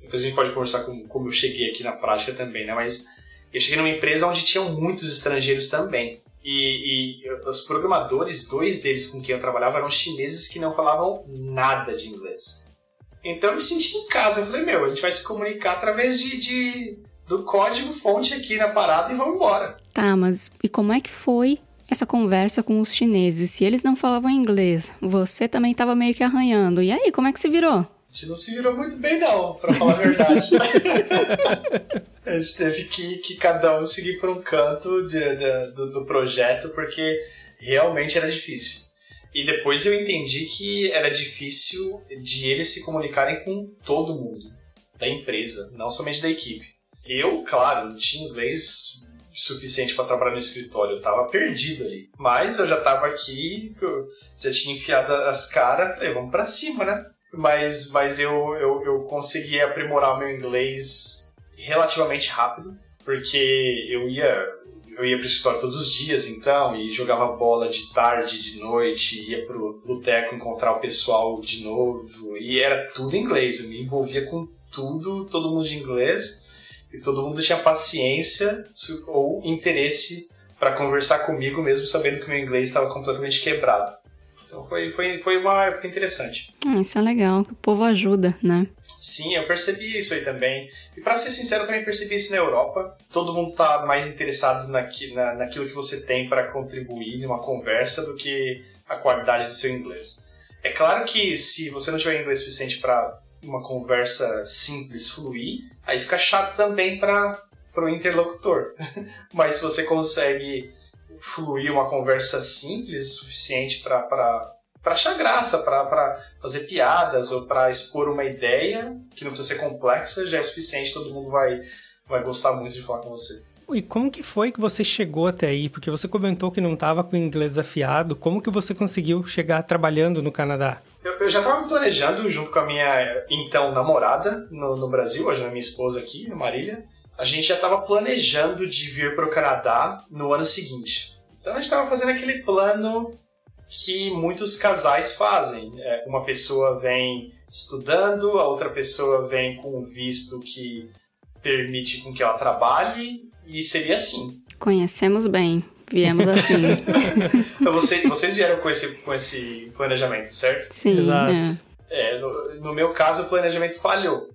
depois a gente pode conversar com como eu cheguei aqui na prática também, né? Mas eu cheguei numa empresa onde tinham muitos estrangeiros também. E, e, os programadores, dois deles com quem eu trabalhava, eram chineses que não falavam nada de inglês. Então eu me senti em casa. Eu falei, meu, a gente vai se comunicar através de, de do código fonte aqui na parada e vamos embora. Tá, mas e como é que foi essa conversa com os chineses? Se eles não falavam inglês, você também estava meio que arranhando. E aí, como é que se virou? A gente não se virou muito bem, não, pra falar a verdade. a gente teve que, que cada um seguir por um canto de, de, do, do projeto, porque realmente era difícil. E depois eu entendi que era difícil de eles se comunicarem com todo mundo da empresa, não somente da equipe. Eu, claro, não tinha inglês suficiente para trabalhar no escritório, eu estava perdido ali. Mas eu já estava aqui, já tinha enfiado as caras, falei, vamos para cima, né? Mas, mas eu, eu, eu consegui aprimorar meu inglês relativamente rápido, porque eu ia eu ia pro escritório todos os dias, então, e jogava bola de tarde, de noite, ia pro boteco encontrar o pessoal de novo, e era tudo inglês, eu me envolvia com tudo, todo mundo de inglês, e todo mundo tinha paciência ou interesse para conversar comigo, mesmo sabendo que o meu inglês estava completamente quebrado. Então foi, foi, foi uma época interessante. Ah, isso é legal, que o povo ajuda, né? Sim, eu percebi isso aí também. E para ser sincero, eu também percebi isso na Europa. Todo mundo tá mais interessado naqui, na, naquilo que você tem para contribuir numa conversa do que a qualidade do seu inglês. É claro que se você não tiver inglês suficiente para uma conversa simples fluir, aí fica chato também para o interlocutor. Mas se você consegue fluir uma conversa simples suficiente para achar graça, para fazer piadas ou para expor uma ideia que não precisa ser complexa, já é suficiente, todo mundo vai, vai gostar muito de falar com você. E como que foi que você chegou até aí? Porque você comentou que não estava com o inglês afiado. Como que você conseguiu chegar trabalhando no Canadá? Eu, eu já estava me planejando junto com a minha então namorada no, no Brasil, hoje a minha esposa aqui, a Marília. A gente já estava planejando de vir para o Canadá no ano seguinte. Então a gente estava fazendo aquele plano que muitos casais fazem. É, uma pessoa vem estudando, a outra pessoa vem com um visto que permite com que ela trabalhe, e seria assim. Conhecemos bem, viemos assim. então você, vocês vieram com esse, com esse planejamento, certo? Sim. Exato. É. É, no, no, meu caso, o planejamento falhou.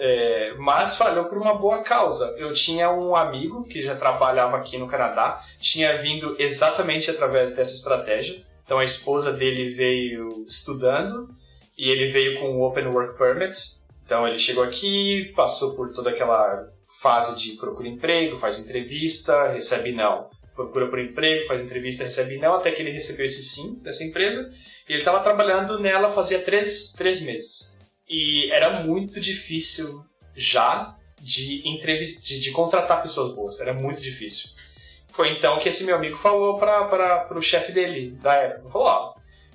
É, mas falhou por uma boa causa. Eu tinha um amigo que já trabalhava aqui no Canadá, tinha vindo exatamente através dessa estratégia. Então a esposa dele veio estudando e ele veio com o Open Work Permit. Então ele chegou aqui, passou por toda aquela fase de procura emprego, faz entrevista, recebe não. Procura por emprego, faz entrevista, recebe não, até que ele recebeu esse sim dessa empresa. E ele estava trabalhando nela fazia três, três meses. E era muito difícil já de, de, de contratar pessoas boas, era muito difícil. Foi então que esse meu amigo falou para o chefe dele da época. Falou: Ó,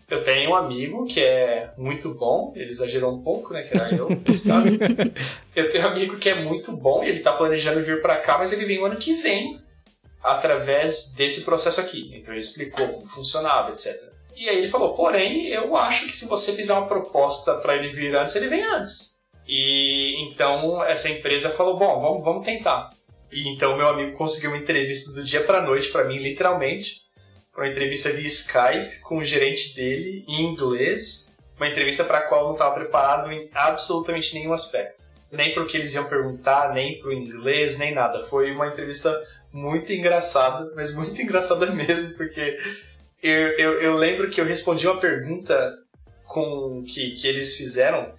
Eu tenho um amigo que é muito bom, ele exagerou um pouco, né? Que era eu, Eu tenho um amigo que é muito bom e ele tá planejando vir para cá, mas ele vem o ano que vem através desse processo aqui. Então ele explicou como funcionava, etc. E aí ele falou: porém, eu acho que se você fizer uma proposta para ele vir antes, ele vem antes. E então essa empresa falou: bom, vamos, vamos tentar. E então meu amigo conseguiu uma entrevista do dia para noite para mim, literalmente uma entrevista via Skype com o gerente dele em inglês, uma entrevista para a qual eu não estava preparado em absolutamente nenhum aspecto. Nem para o que eles iam perguntar, nem para o inglês, nem nada. Foi uma entrevista muito engraçada, mas muito engraçada mesmo, porque eu, eu, eu lembro que eu respondi uma pergunta com que, que eles fizeram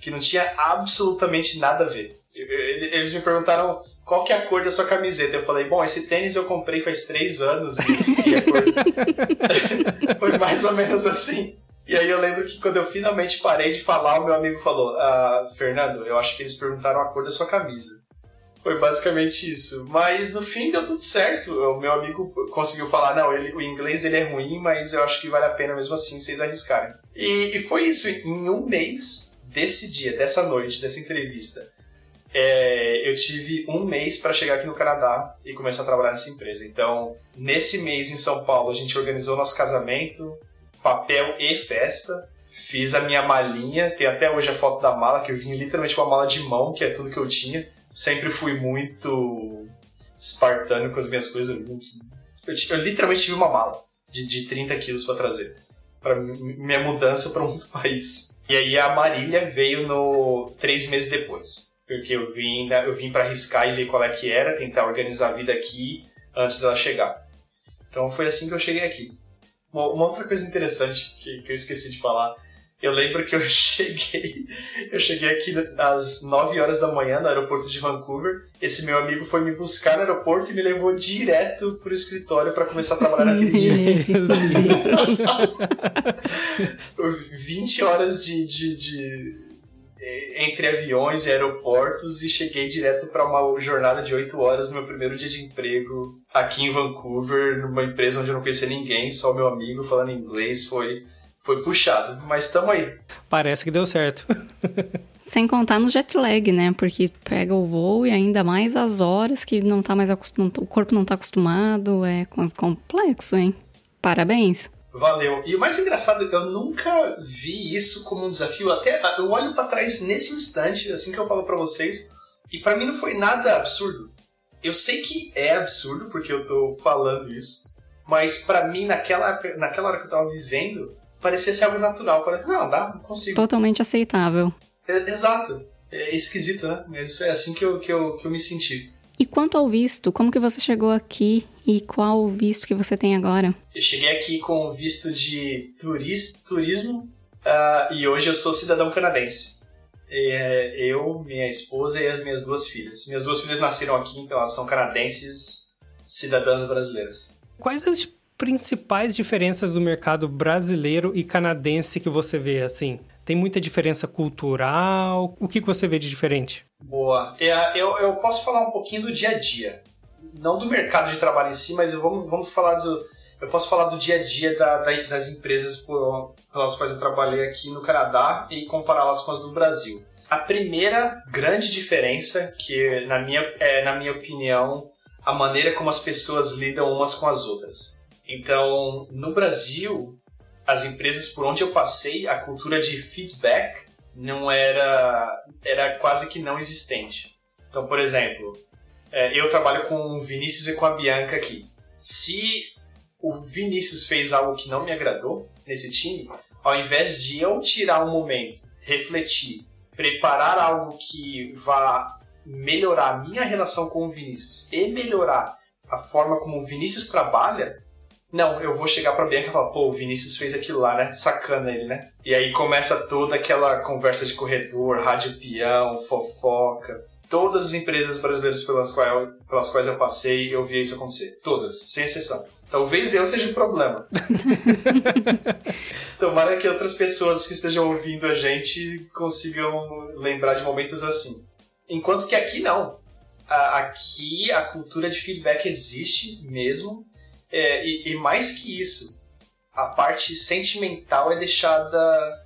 que não tinha absolutamente nada a ver. Eles me perguntaram qual que é a cor da sua camiseta? Eu falei, bom, esse tênis eu comprei faz três anos e, e a cor... Foi mais ou menos assim. E aí eu lembro que quando eu finalmente parei de falar, o meu amigo falou, ah, Fernando, eu acho que eles perguntaram a cor da sua camisa. Foi basicamente isso. Mas no fim deu tudo certo. O meu amigo conseguiu falar, não, ele, o inglês dele é ruim, mas eu acho que vale a pena mesmo assim vocês arriscarem. E, e foi isso. Em um mês desse dia, dessa noite, dessa entrevista, é, eu tive um mês para chegar aqui no Canadá e começar a trabalhar nessa empresa. Então, nesse mês em São Paulo, a gente organizou nosso casamento, papel e festa. Fiz a minha malinha, tem até hoje a foto da mala, que eu vim literalmente com uma mala de mão, que é tudo que eu tinha. Sempre fui muito espartano com as minhas coisas. Eu, eu literalmente tive uma mala de, de 30 quilos para trazer. para minha mudança para um outro país. E aí a Marília veio no três meses depois porque eu vim, eu vim para arriscar e ver qual é que era, tentar organizar a vida aqui antes dela chegar. Então foi assim que eu cheguei aqui. Uma, uma outra coisa interessante que, que eu esqueci de falar, eu lembro que eu cheguei, eu cheguei aqui às 9 horas da manhã no aeroporto de Vancouver. Esse meu amigo foi me buscar no aeroporto e me levou direto pro escritório para começar a trabalhar naquele dia. 20 horas de, de, de entre aviões e aeroportos e cheguei direto para uma jornada de 8 horas no meu primeiro dia de emprego aqui em Vancouver, numa empresa onde eu não conhecia ninguém, só meu amigo falando inglês. Foi, foi puxado, mas estamos aí. Parece que deu certo. Sem contar no jet lag, né? Porque pega o voo e ainda mais as horas que não tá mais acostumado, o corpo não tá acostumado, é complexo, hein? Parabéns. Valeu. E o mais engraçado, eu nunca vi isso como um desafio. Até eu olho para trás nesse instante, assim que eu falo para vocês, e para mim não foi nada absurdo. Eu sei que é absurdo porque eu tô falando isso, mas para mim naquela naquela hora que eu tava vivendo, parecia ser algo natural. Parece, não, dá, não consigo. Totalmente aceitável. É, exato. É esquisito, né? Mas é assim que eu, que eu, que eu me senti. E quanto ao visto, como que você chegou aqui e qual o visto que você tem agora? Eu cheguei aqui com visto de turis, turismo uh, e hoje eu sou cidadão canadense. E, eu, minha esposa e as minhas duas filhas. Minhas duas filhas nasceram aqui, então elas são canadenses, cidadãs brasileiras. Quais as principais diferenças do mercado brasileiro e canadense que você vê assim? Tem muita diferença cultural? O que, você vê de diferente? Boa. É, eu, eu posso falar um pouquinho do dia a dia. Não do mercado de trabalho em si, mas vamos, vamos falar do. Eu posso falar do dia a dia da, da, das empresas por, pelas quais eu trabalhei aqui no Canadá e compará-las com as do Brasil. A primeira grande diferença, que na minha, é, na minha opinião, a maneira como as pessoas lidam umas com as outras. Então, no Brasil, as empresas por onde eu passei, a cultura de feedback não era era quase que não existente. Então, por exemplo, é, eu trabalho com o Vinícius e com a Bianca aqui. Se o Vinícius fez algo que não me agradou nesse time, ao invés de eu tirar um momento, refletir, preparar algo que vá melhorar a minha relação com o Vinícius e melhorar a forma como o Vinícius trabalha, não, eu vou chegar pra Bianca e falar, pô, o Vinícius fez aquilo lá, né? Sacana ele, né? E aí começa toda aquela conversa de corredor, rádio peão, fofoca. Todas as empresas brasileiras pelas quais, eu, pelas quais eu passei, eu vi isso acontecer. Todas, sem exceção. Talvez eu seja o problema. Tomara que outras pessoas que estejam ouvindo a gente consigam lembrar de momentos assim. Enquanto que aqui não. Aqui a cultura de feedback existe mesmo, é, e, e, mais que isso, a parte sentimental é deixada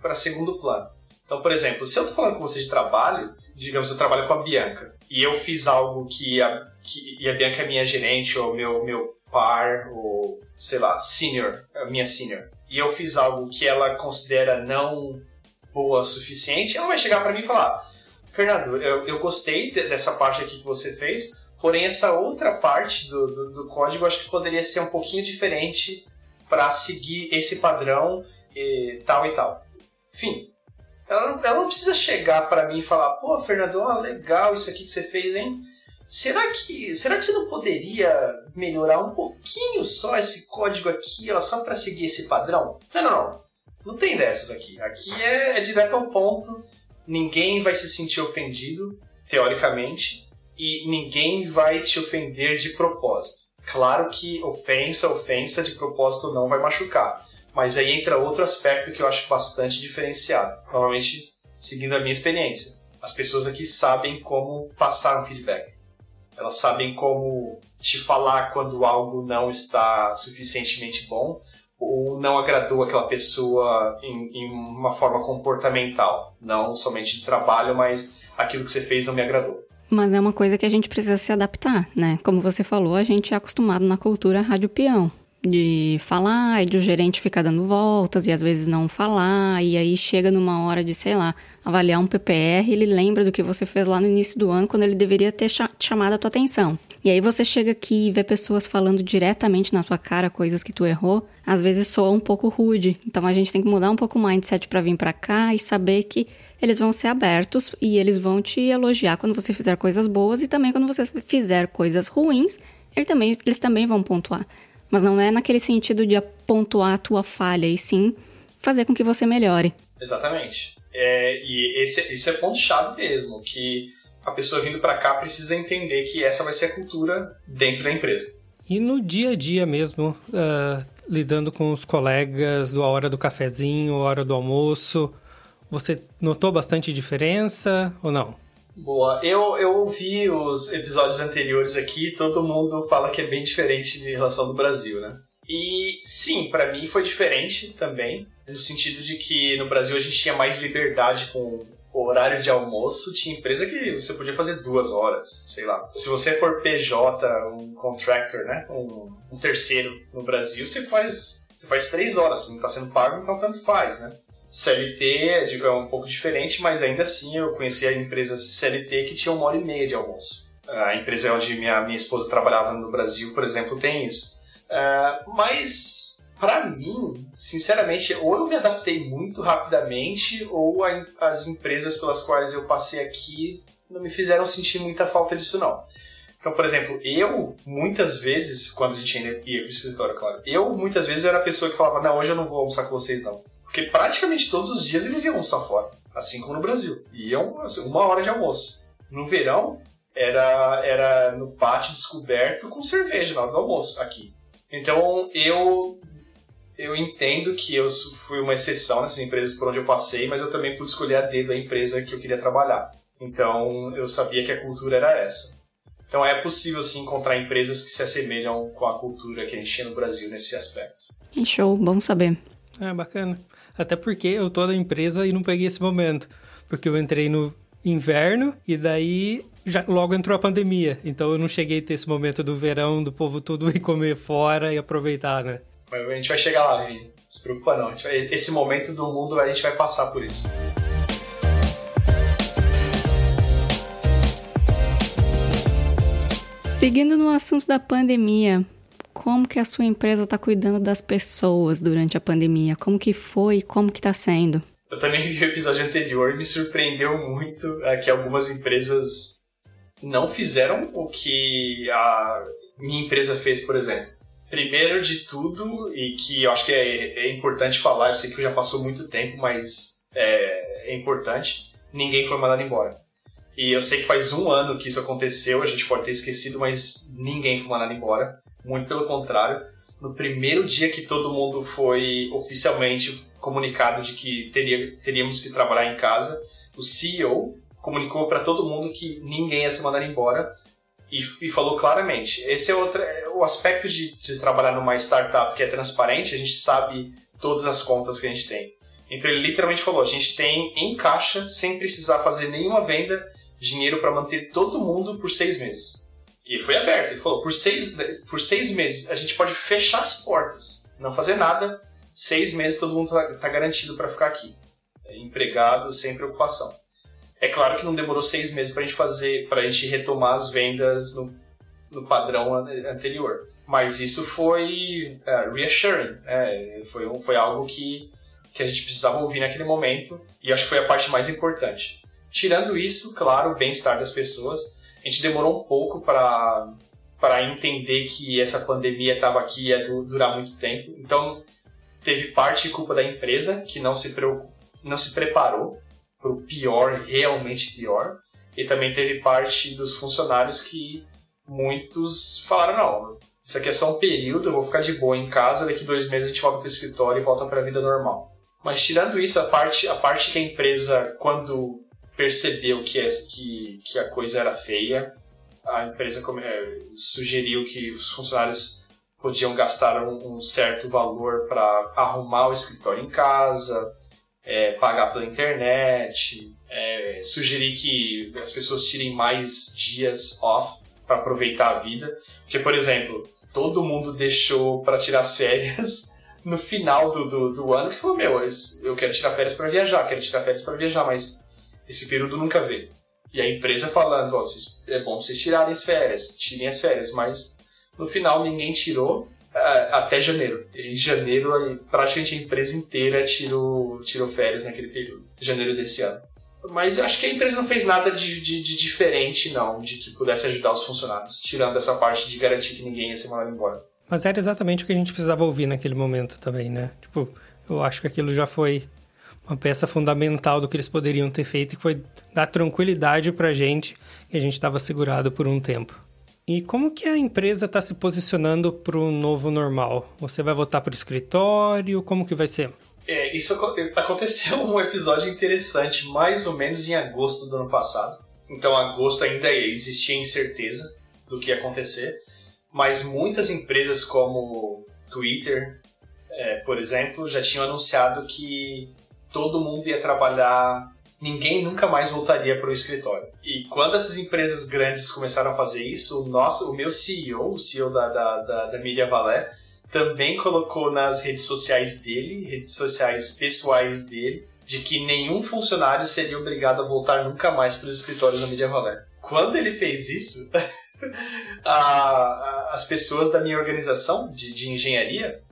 para segundo plano. Então, por exemplo, se eu tô falando com você de trabalho, digamos, eu trabalho com a Bianca, e eu fiz algo que a, que, e a Bianca é minha gerente, ou meu, meu par, ou sei lá, senior, minha senior, e eu fiz algo que ela considera não boa o suficiente, ela vai chegar para mim e falar: Fernando, eu, eu gostei dessa parte aqui que você fez, porém essa outra parte do, do, do código acho que poderia ser um pouquinho diferente para seguir esse padrão e tal e tal. Enfim, ela, ela não precisa chegar para mim e falar: pô, Fernando, oh, legal isso aqui que você fez, hein? Será que, será que você não poderia melhorar um pouquinho só esse código aqui, ó, só para seguir esse padrão? Não, não, não. Não tem dessas aqui. Aqui é, é direto ao ponto. Ninguém vai se sentir ofendido, teoricamente, e ninguém vai te ofender de propósito. Claro que ofensa, ofensa de propósito não vai machucar. Mas aí entra outro aspecto que eu acho bastante diferenciado. Normalmente, seguindo a minha experiência. As pessoas aqui sabem como passar um feedback. Elas sabem como te falar quando algo não está suficientemente bom ou não agradou aquela pessoa em, em uma forma comportamental. Não somente de trabalho, mas aquilo que você fez não me agradou. Mas é uma coisa que a gente precisa se adaptar, né? Como você falou, a gente é acostumado na cultura rádio peão. De falar e do gerente ficar dando voltas e às vezes não falar, e aí chega numa hora de, sei lá, avaliar um PPR, ele lembra do que você fez lá no início do ano quando ele deveria ter chamado a tua atenção. E aí você chega aqui e vê pessoas falando diretamente na tua cara coisas que tu errou, às vezes soa um pouco rude. Então a gente tem que mudar um pouco o mindset para vir para cá e saber que eles vão ser abertos e eles vão te elogiar quando você fizer coisas boas e também quando você fizer coisas ruins, eles também, eles também vão pontuar. Mas não é naquele sentido de pontuar a tua falha, e sim fazer com que você melhore. Exatamente. É, e esse, esse é ponto-chave mesmo, que a pessoa vindo para cá precisa entender que essa vai ser a cultura dentro da empresa. E no dia a dia mesmo, uh, lidando com os colegas, a hora do cafezinho, a hora do almoço, você notou bastante diferença ou não? Boa, eu, eu ouvi os episódios anteriores aqui, todo mundo fala que é bem diferente em relação do Brasil, né? E sim, para mim foi diferente também, no sentido de que no Brasil a gente tinha mais liberdade com o horário de almoço. Tinha empresa que você podia fazer duas horas, sei lá. Se você for PJ, um contractor, né, um, um terceiro no Brasil, você faz, você faz três horas, não está sendo pago, então tanto faz, né? CLT digo, é um pouco diferente, mas ainda assim eu conhecia empresas CLT que tinham uma hora e meia de almoço. A empresa onde minha, minha esposa trabalhava no Brasil, por exemplo, tem isso. Uh, mas, para mim, sinceramente, ou eu me adaptei muito rapidamente, ou a, as empresas pelas quais eu passei aqui não me fizeram sentir muita falta disso, não. Então, por exemplo, eu, muitas vezes, quando a gente ia pro escritório, claro, eu, muitas vezes, era a pessoa que falava, não, hoje eu não vou almoçar com vocês, não. Porque praticamente todos os dias eles iam almoçar fora, assim como no Brasil. Iam assim, uma hora de almoço. No verão, era, era no pátio descoberto com cerveja na hora do almoço, aqui. Então eu eu entendo que eu fui uma exceção nessas empresas por onde eu passei, mas eu também pude escolher a dedo da empresa que eu queria trabalhar. Então eu sabia que a cultura era essa. Então é possível sim encontrar empresas que se assemelham com a cultura que a gente tinha no Brasil nesse aspecto. Show, bom saber. É bacana. Até porque eu tô da empresa e não peguei esse momento. Porque eu entrei no inverno e daí já logo entrou a pandemia. Então eu não cheguei a ter esse momento do verão, do povo tudo ir comer fora e aproveitar, né? Mas a gente vai chegar lá, Vini. Não se preocupa não. Vai, esse momento do mundo a gente vai passar por isso. Seguindo no assunto da pandemia, como que a sua empresa está cuidando das pessoas durante a pandemia? Como que foi e como que está sendo? Eu também vi o episódio anterior e me surpreendeu muito é, que algumas empresas não fizeram o que a minha empresa fez, por exemplo. Primeiro de tudo, e que eu acho que é, é importante falar, eu sei que já passou muito tempo, mas é, é importante, ninguém foi mandado embora. E eu sei que faz um ano que isso aconteceu, a gente pode ter esquecido, mas ninguém foi mandado embora. Muito pelo contrário. No primeiro dia que todo mundo foi oficialmente comunicado de que teria, teríamos que trabalhar em casa, o CEO comunicou para todo mundo que ninguém ia se mandar embora e, e falou claramente. Esse é outro, é, o aspecto de, de trabalhar numa startup que é transparente, a gente sabe todas as contas que a gente tem. Então ele literalmente falou: a gente tem em caixa, sem precisar fazer nenhuma venda, dinheiro para manter todo mundo por seis meses. E foi aberto. Ele falou: por seis, por seis meses a gente pode fechar as portas, não fazer nada. Seis meses todo mundo está tá garantido para ficar aqui, é, empregado sem preocupação. É claro que não demorou seis meses para a gente fazer, para a gente retomar as vendas no, no padrão anterior. Mas isso foi uh, reassuring, né? foi, foi algo que, que a gente precisava ouvir naquele momento e acho que foi a parte mais importante. Tirando isso, claro, o bem-estar das pessoas, a gente demorou um pouco para para entender que essa pandemia estava aqui e ia durar muito tempo. Então, teve parte de culpa da empresa que não se, não se preparou pro pior, realmente pior. E também teve parte dos funcionários que muitos falaram, não, isso aqui é só um período, eu vou ficar de boa em casa, daqui dois meses a gente volta para o escritório e volta para a vida normal. Mas tirando isso, a parte, a parte que a empresa, quando percebeu que, que, que a coisa era feia, a empresa é, sugeriu que os funcionários podiam gastar um, um certo valor para arrumar o escritório em casa, é, pagar pela internet, é, sugerir que as pessoas tirem mais dias off para aproveitar a vida. Porque, por exemplo, todo mundo deixou para tirar as férias no final do, do, do, ano que falou: Meu, eu quero tirar férias para viajar, quero tirar férias para viajar, mas esse período nunca veio. E a empresa falando: oh, É bom vocês tirarem as férias, tirem as férias, mas no final ninguém tirou até janeiro. Em janeiro, praticamente a empresa inteira tirou, tirou férias naquele período, janeiro desse ano. Mas eu acho que a empresa não fez nada de, de, de, diferente, não, de que pudesse ajudar os funcionários, tirando essa parte de garantir que ninguém ia ser mandado embora. Mas era exatamente o que a gente precisava ouvir naquele momento também, né? Tipo, eu acho que aquilo já foi uma peça fundamental do que eles poderiam ter feito, que foi dar tranquilidade pra gente que a gente estava segurado por um tempo. E como que a empresa está se posicionando para o novo normal? Você vai voltar para o escritório? Como que vai ser? É, isso aconteceu um episódio interessante, mais ou menos em agosto do ano passado. Então, agosto ainda existia incerteza do que ia acontecer, mas muitas empresas como Twitter, é, por exemplo, já tinham anunciado que todo mundo ia trabalhar ninguém nunca mais voltaria para o escritório. E quando essas empresas grandes começaram a fazer isso, o, nosso, o meu CEO, o CEO da, da, da, da Media Valé, também colocou nas redes sociais dele, redes sociais pessoais dele, de que nenhum funcionário seria obrigado a voltar nunca mais para os escritórios da Media Valé. Quando ele fez isso, a, a, as pessoas da minha organização de, de engenharia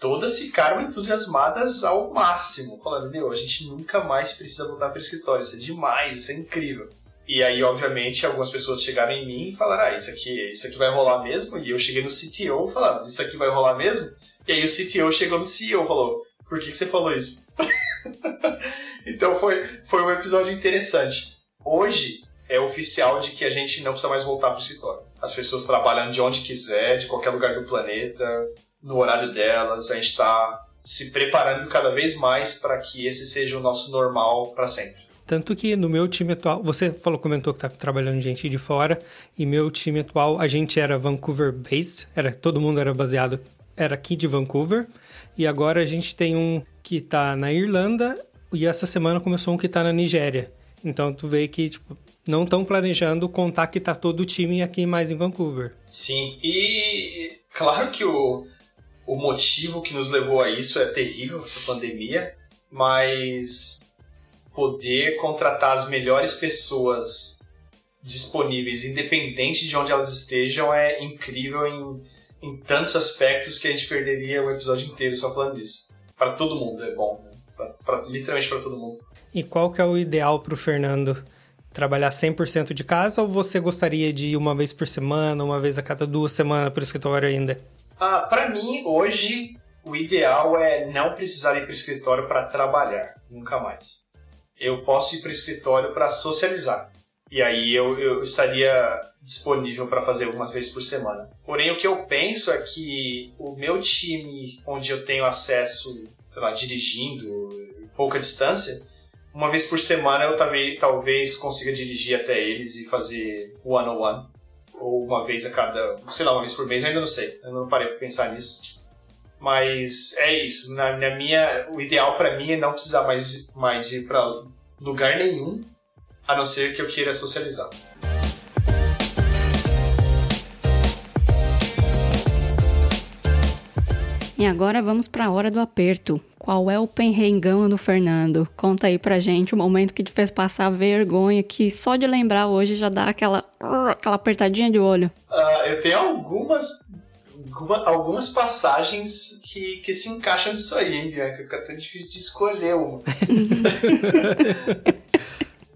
todas ficaram entusiasmadas ao máximo, falando: Meu, a gente nunca mais precisa voltar para o escritório, isso é demais, isso é incrível. E aí, obviamente, algumas pessoas chegaram em mim e falaram: Ah, isso aqui, isso aqui vai rolar mesmo? E eu cheguei no CTO falando: Isso aqui vai rolar mesmo? E aí o CTO chegou no CEO e falou: Por que, que você falou isso? então foi, foi um episódio interessante. Hoje é oficial de que a gente não precisa mais voltar para o escritório. As pessoas trabalham de onde quiser, de qualquer lugar do planeta, no horário delas, a gente está se preparando cada vez mais para que esse seja o nosso normal para sempre. Tanto que no meu time atual, você falou, comentou que está trabalhando gente de fora, e meu time atual, a gente era Vancouver based, era todo mundo era baseado, era aqui de Vancouver, e agora a gente tem um que está na Irlanda, e essa semana começou um que está na Nigéria. Então tu vê que tipo, não estão planejando contar que está todo o time aqui mais em Vancouver. Sim, e claro que o o motivo que nos levou a isso é terrível, essa pandemia, mas poder contratar as melhores pessoas disponíveis, independente de onde elas estejam, é incrível em, em tantos aspectos que a gente perderia o episódio inteiro só falando disso. Para todo mundo é bom, né? pra, pra, literalmente para todo mundo. E qual que é o ideal para o Fernando? Trabalhar 100% de casa ou você gostaria de ir uma vez por semana, uma vez a cada duas semanas para o escritório ainda? Ah, para mim, hoje, o ideal é não precisar ir para o escritório para trabalhar, nunca mais. Eu posso ir para o escritório para socializar. E aí eu, eu estaria disponível para fazer algumas vezes por semana. Porém, o que eu penso é que o meu time, onde eu tenho acesso, sei lá, dirigindo, pouca distância, uma vez por semana eu talvez, talvez consiga dirigir até eles e fazer one-on-one ou uma vez a cada, sei lá, uma vez por mês, eu ainda não sei. Eu não parei pra pensar nisso. Mas é isso. Na, na minha, o ideal para mim é não precisar mais, mais ir para lugar nenhum, a não ser que eu queira socializar. E agora vamos para a hora do aperto. Qual é o penrengão do Fernando? Conta aí pra gente o momento que te fez passar vergonha, que só de lembrar hoje já dá aquela, aquela apertadinha de olho. Uh, eu tenho algumas, algumas passagens que, que se encaixam nisso aí, hein, Bianca? Fica até difícil de escolher uma.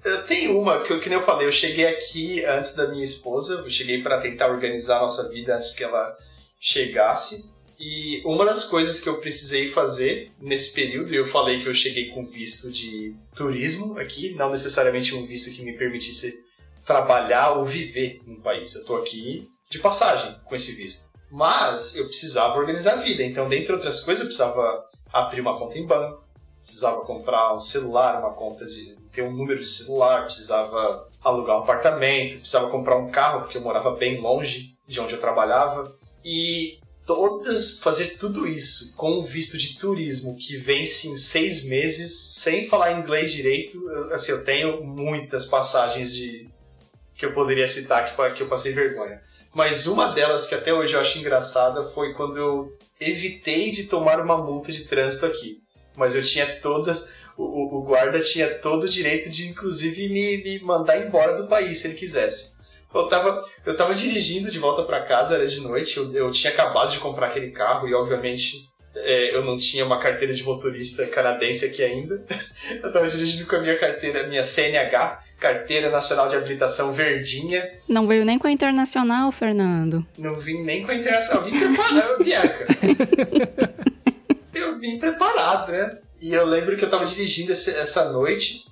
eu tenho uma que, que nem eu falei, eu cheguei aqui antes da minha esposa, eu cheguei para tentar organizar a nossa vida antes que ela chegasse. E uma das coisas que eu precisei fazer nesse período, eu falei que eu cheguei com visto de turismo aqui, não necessariamente um visto que me permitisse trabalhar ou viver no país. Eu estou aqui de passagem com esse visto. Mas eu precisava organizar a vida, então, dentre outras coisas, eu precisava abrir uma conta em banco, precisava comprar um celular, uma conta de. ter um número de celular, precisava alugar um apartamento, precisava comprar um carro, porque eu morava bem longe de onde eu trabalhava. E todas, fazer tudo isso com o visto de turismo que vence em seis meses, sem falar inglês direito, assim, eu tenho muitas passagens de que eu poderia citar que, que eu passei vergonha. Mas uma delas que até hoje eu acho engraçada foi quando eu evitei de tomar uma multa de trânsito aqui. Mas eu tinha todas. O, o guarda tinha todo o direito de, inclusive, me, me mandar embora do país se ele quisesse. Eu tava, eu tava dirigindo de volta para casa, era de noite, eu, eu tinha acabado de comprar aquele carro e, obviamente, é, eu não tinha uma carteira de motorista canadense aqui ainda. Eu tava dirigindo com a minha carteira, minha CNH, Carteira Nacional de Habilitação Verdinha. Não veio nem com a Internacional, Fernando. Não vim nem com a Internacional, vim preparado, Bianca. eu vim preparado, né? E eu lembro que eu tava dirigindo essa noite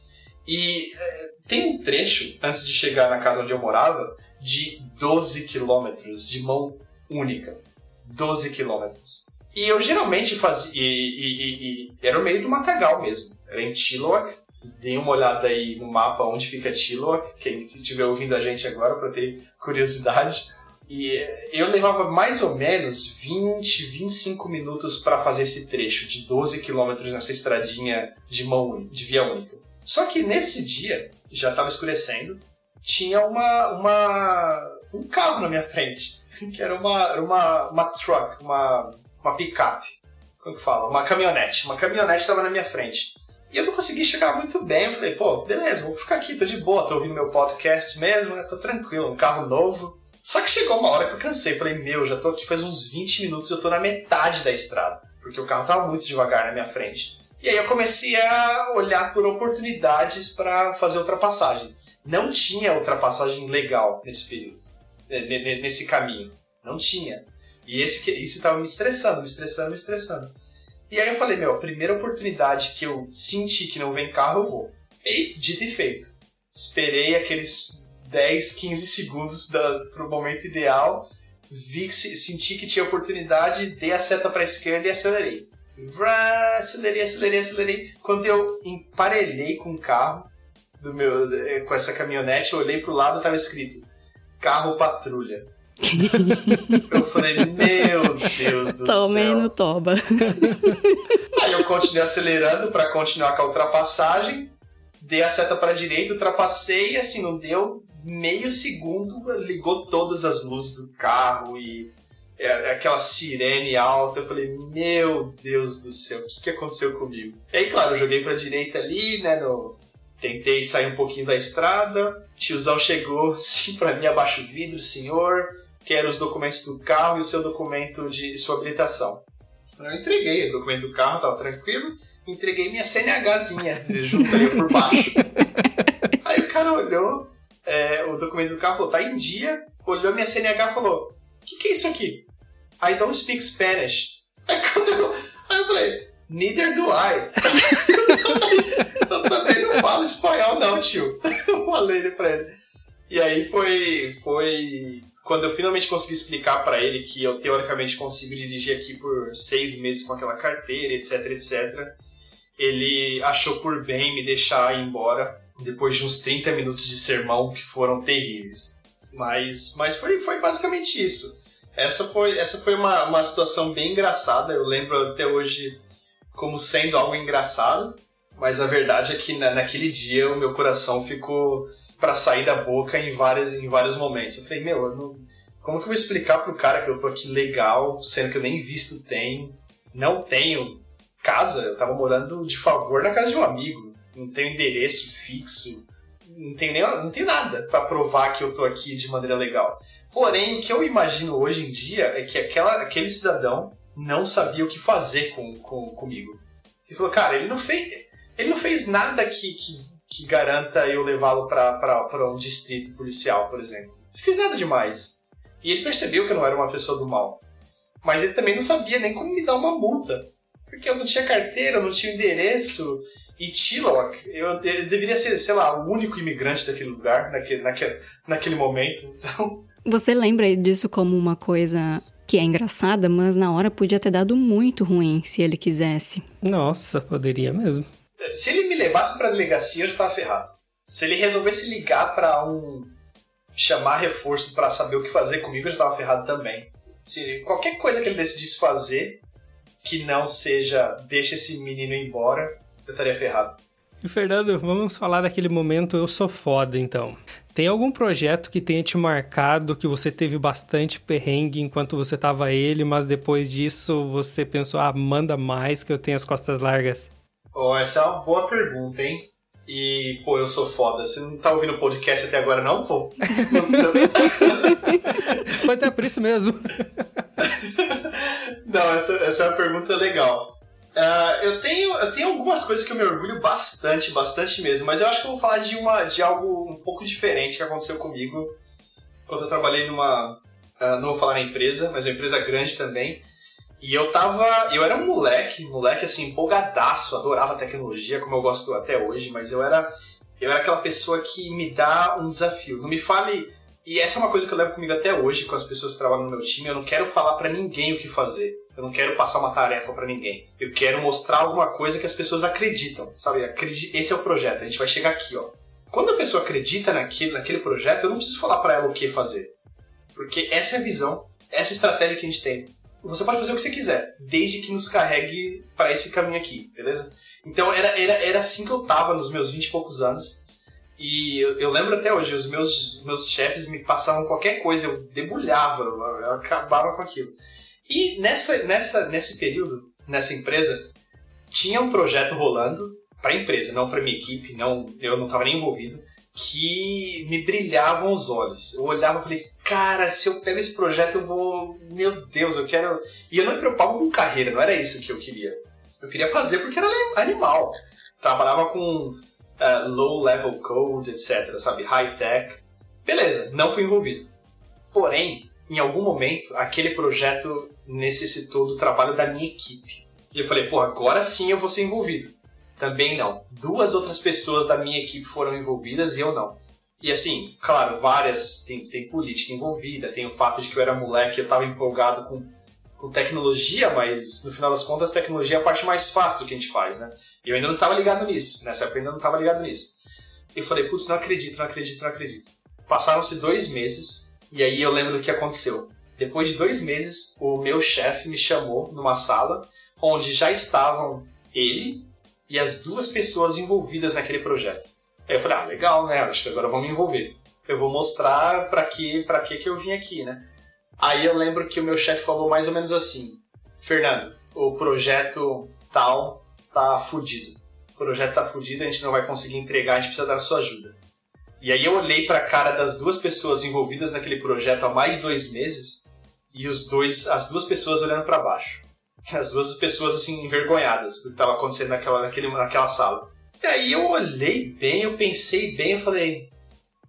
e é, tem um trecho, antes de chegar na casa onde eu morava, de 12 quilômetros de mão única. 12 quilômetros. E eu geralmente fazia. E, e, e, era o meio do matagal mesmo. Era em Chilliwack. Dê uma olhada aí no mapa onde fica Chilliwack, quem estiver ouvindo a gente agora para ter curiosidade. E eu levava mais ou menos 20, 25 minutos para fazer esse trecho de 12 quilômetros nessa estradinha de mão de via única. Só que nesse dia, já estava escurecendo, tinha uma, uma, um carro na minha frente, que era uma, uma, uma truck, uma, uma picape. Como que fala? Uma caminhonete. Uma caminhonete estava na minha frente. E eu não consegui chegar muito bem. Eu falei, pô, beleza, vou ficar aqui, tô de boa, tô ouvindo meu podcast mesmo, né? tô tranquilo, um carro novo. Só que chegou uma hora que eu cansei. Falei, meu, já tô aqui faz uns 20 minutos, eu tô na metade da estrada. Porque o carro tava muito devagar na minha frente. E aí eu comecei a olhar por oportunidades para fazer ultrapassagem. Não tinha ultrapassagem legal nesse período, nesse caminho. Não tinha. E esse, isso estava me estressando, me estressando, me estressando. E aí eu falei, meu, a primeira oportunidade que eu senti que não vem carro, eu vou. E dito e feito. Esperei aqueles 10, 15 segundos para o momento ideal, vi, senti que tinha oportunidade, dei a seta para a esquerda e acelerei. Vrá, acelerei, acelerei, acelerei. Quando eu emparelhei com o carro, do meu, com essa caminhonete, eu olhei pro lado e tava escrito carro patrulha. eu falei, meu Deus do Tomei céu. no toba. Aí eu continuei acelerando para continuar com a ultrapassagem, dei a seta para direita, ultrapassei e assim, não deu meio segundo, ligou todas as luzes do carro e é, é aquela sirene alta. Eu falei, meu Deus do céu, o que, que aconteceu comigo? E aí, claro, eu joguei pra direita ali, né, no, Tentei sair um pouquinho da estrada. Tiozão chegou, sim, para mim, abaixo o vidro, senhor. Quero os documentos do carro e o seu documento de sua habilitação. Eu entreguei o documento do carro, tava tranquilo. Entreguei minha CNHzinha, juntei por baixo. Aí o cara olhou é, o documento do carro, falou, tá em dia. Olhou minha CNH e falou, o que, que é isso aqui? I don't speak Spanish. Aí, eu, aí eu falei, neither do I. eu também não falo espanhol, não, tio. Eu falei pra ele. E aí foi, foi quando eu finalmente consegui explicar para ele que eu teoricamente consigo dirigir aqui por seis meses com aquela carteira, etc, etc. Ele achou por bem me deixar ir embora depois de uns 30 minutos de sermão que foram terríveis. Mas, mas foi, foi basicamente isso. Essa foi, essa foi uma, uma situação bem engraçada. Eu lembro até hoje como sendo algo engraçado. Mas a verdade é que na, naquele dia o meu coração ficou para sair da boca em, várias, em vários momentos. Eu falei, meu, eu não, como que eu vou explicar pro cara que eu tô aqui legal, sendo que eu nem visto tenho, não tenho casa, eu tava morando de favor na casa de um amigo, não tenho endereço fixo, não tenho, nem, não tenho nada para provar que eu tô aqui de maneira legal. Porém, o que eu imagino hoje em dia é que aquela, aquele cidadão não sabia o que fazer com, com, comigo. Ele falou, cara, ele não fez, ele não fez nada que, que, que garanta eu levá-lo para um distrito policial, por exemplo. Não fiz nada demais. E ele percebeu que eu não era uma pessoa do mal. Mas ele também não sabia nem como me dar uma multa. Porque eu não tinha carteira, eu não tinha endereço. E Tillock, eu, eu, deveria ser, sei lá, o único imigrante daquele lugar, naquele, naquele, naquele momento. Então. Você lembra disso como uma coisa que é engraçada, mas na hora podia ter dado muito ruim se ele quisesse. Nossa, poderia mesmo. Se ele me levasse pra delegacia, eu já tava ferrado. Se ele resolvesse ligar para um. chamar reforço para saber o que fazer comigo, eu já tava ferrado também. Se qualquer coisa que ele decidisse fazer que não seja deixa esse menino embora, eu estaria ferrado. E Fernando, vamos falar daquele momento eu sou foda então. Tem algum projeto que tenha te marcado que você teve bastante perrengue enquanto você tava ele, mas depois disso você pensou, ah, manda mais que eu tenho as costas largas? Oh, essa é uma boa pergunta, hein? E, pô, eu sou foda. Você não tá ouvindo o podcast até agora, não, pô? Mas é por isso mesmo. não, essa, essa é uma pergunta legal. Uh, eu, tenho, eu tenho algumas coisas que eu me orgulho bastante, bastante mesmo, mas eu acho que eu vou falar de, uma, de algo um pouco diferente que aconteceu comigo quando eu trabalhei numa. Uh, não vou falar na empresa, mas uma empresa grande também. E eu tava. Eu era um moleque, moleque assim, empolgadaço, adorava tecnologia, como eu gosto até hoje, mas eu era. Eu era aquela pessoa que me dá um desafio. Não me fale. E essa é uma coisa que eu levo comigo até hoje com as pessoas que trabalham no meu time. Eu não quero falar para ninguém o que fazer. Eu não quero passar uma tarefa para ninguém. Eu quero mostrar alguma coisa que as pessoas acreditam, sabe? Esse é o projeto. A gente vai chegar aqui, ó. Quando a pessoa acredita naquele, naquele projeto, eu não preciso falar para ela o que fazer. Porque essa é a visão, essa é a estratégia que a gente tem você pode fazer o que você quiser, desde que nos carregue para esse caminho aqui, beleza? Então era, era, era assim que eu tava nos meus 20 e poucos anos. E eu, eu, lembro até hoje, os meus, meus chefes me passavam qualquer coisa, eu debulhava, eu, eu acabava com aquilo. E nessa, nessa, nesse período, nessa empresa, tinha um projeto rolando para a empresa, não para minha equipe, não, eu não estava nem envolvido, que me brilhavam os olhos. Eu olhava e falei, cara, se eu pego esse projeto eu vou. Meu Deus, eu quero. E eu não me preocupava com carreira, não era isso que eu queria. Eu queria fazer porque era animal. Trabalhava com uh, low level code, etc., sabe? High tech. Beleza, não fui envolvido. Porém, em algum momento, aquele projeto necessitou do trabalho da minha equipe. E eu falei, pô, agora sim eu vou ser envolvido. Também não. Duas outras pessoas da minha equipe foram envolvidas e eu não. E assim, claro, várias. Tem, tem política envolvida, tem o fato de que eu era moleque, eu estava empolgado com, com tecnologia, mas no final das contas, tecnologia é a parte mais fácil do que a gente faz, né? E eu ainda não estava ligado nisso. Nessa época eu ainda não estava ligado nisso. E eu falei, putz, não acredito, não acredito, não acredito. Passaram-se dois meses, e aí eu lembro do que aconteceu. Depois de dois meses, o meu chefe me chamou numa sala onde já estavam ele, e as duas pessoas envolvidas naquele projeto. Aí eu falei, ah, legal, né? Acho que agora vou me envolver. Eu vou mostrar para que, pra que que eu vim aqui, né? Aí eu lembro que o meu chefe falou mais ou menos assim: Fernando, o projeto tal tá fudido. O projeto tá fudido, a gente não vai conseguir entregar, a gente precisa da sua ajuda. E aí eu olhei para a cara das duas pessoas envolvidas naquele projeto há mais de dois meses e os dois, as duas pessoas olhando para baixo as duas pessoas assim envergonhadas do que estava acontecendo naquela, naquele, naquela sala. E aí eu olhei bem, eu pensei bem, eu falei,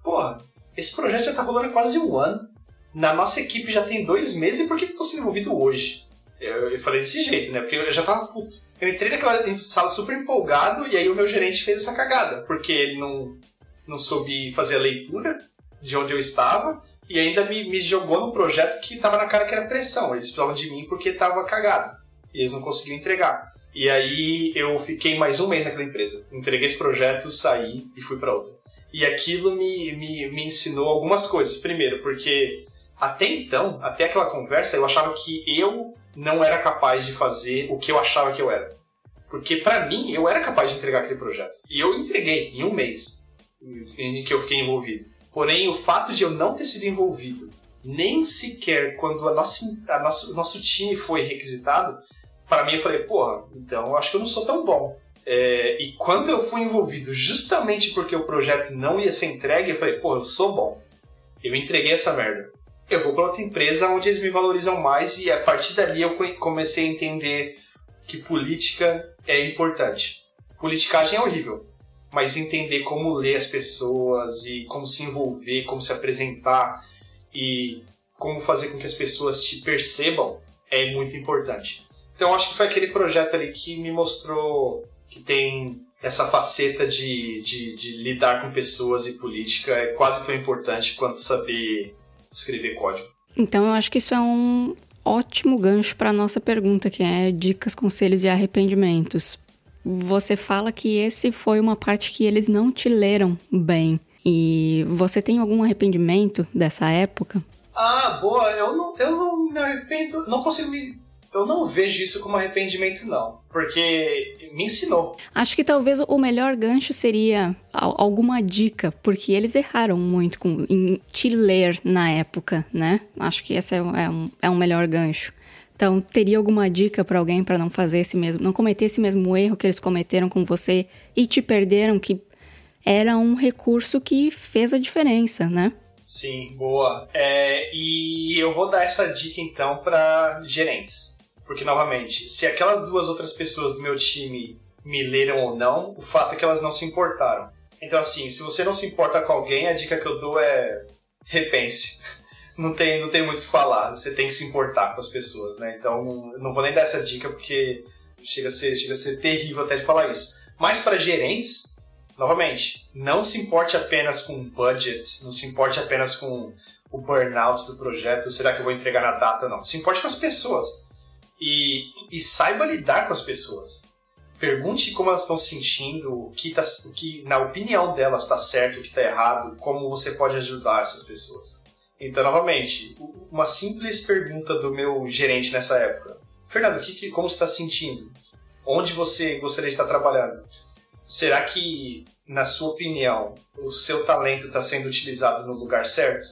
porra, esse projeto já tá rolando há quase um ano. Na nossa equipe já tem dois meses, e por que eu tô sendo envolvido hoje? Eu, eu, falei desse jeito, né? Porque eu já tava puto. Eu entrei naquela sala super empolgado e aí o meu gerente fez essa cagada, porque ele não, não soube fazer a leitura de onde eu estava e ainda me, me jogou no projeto que tava na cara que era pressão. Eles precisavam de mim porque tava cagado. E eles não conseguiam entregar. E aí eu fiquei mais um mês naquela empresa. Entreguei esse projeto, saí e fui para outra. E aquilo me, me, me ensinou algumas coisas. Primeiro, porque até então, até aquela conversa, eu achava que eu não era capaz de fazer o que eu achava que eu era. Porque para mim, eu era capaz de entregar aquele projeto. E eu entreguei em um mês em que eu fiquei envolvido. Porém, o fato de eu não ter sido envolvido, nem sequer quando a nossa, a nossa, o nosso time foi requisitado, para mim eu falei, porra, então eu acho que eu não sou tão bom. É, e quando eu fui envolvido justamente porque o projeto não ia ser entregue, eu falei, pô, eu sou bom. Eu entreguei essa merda. Eu vou para outra empresa onde eles me valorizam mais e a partir dali eu comecei a entender que política é importante. Politicagem é horrível, mas entender como ler as pessoas e como se envolver, como se apresentar e como fazer com que as pessoas te percebam é muito importante. Então acho que foi aquele projeto ali que me mostrou que tem essa faceta de, de, de, lidar com pessoas e política é quase tão importante quanto saber escrever código. Então eu acho que isso é um ótimo gancho para a nossa pergunta, que é dicas, conselhos e arrependimentos. Você fala que esse foi uma parte que eles não te leram bem. E você tem algum arrependimento dessa época? Ah, boa. Eu não, eu não me arrependo. Não consigo me eu não vejo isso como arrependimento, não. Porque me ensinou. Acho que talvez o melhor gancho seria alguma dica, porque eles erraram muito com, em te ler na época, né? Acho que esse é, é, um, é um melhor gancho. Então, teria alguma dica para alguém para não fazer esse mesmo, não cometer esse mesmo erro que eles cometeram com você e te perderam, que era um recurso que fez a diferença, né? Sim, boa. É, e eu vou dar essa dica então para gerentes. Porque, novamente, se aquelas duas outras pessoas do meu time me leram ou não, o fato é que elas não se importaram. Então, assim, se você não se importa com alguém, a dica que eu dou é repense. Não tem, não tem muito o que falar, você tem que se importar com as pessoas, né? Então, não vou nem dar essa dica porque chega a ser, chega a ser terrível até de falar isso. Mas para gerentes, novamente, não se importe apenas com o budget, não se importe apenas com o burnout do projeto, será que eu vou entregar na data? Não. Se importe com as pessoas e, e saiba lidar com as pessoas. Pergunte como elas estão se sentindo, o que, tá, o que na opinião delas está certo, o que está errado, como você pode ajudar essas pessoas. Então, novamente, uma simples pergunta do meu gerente nessa época: Fernando, que, que, como você está se sentindo? Onde você gostaria de estar trabalhando? Será que, na sua opinião, o seu talento está sendo utilizado no lugar certo?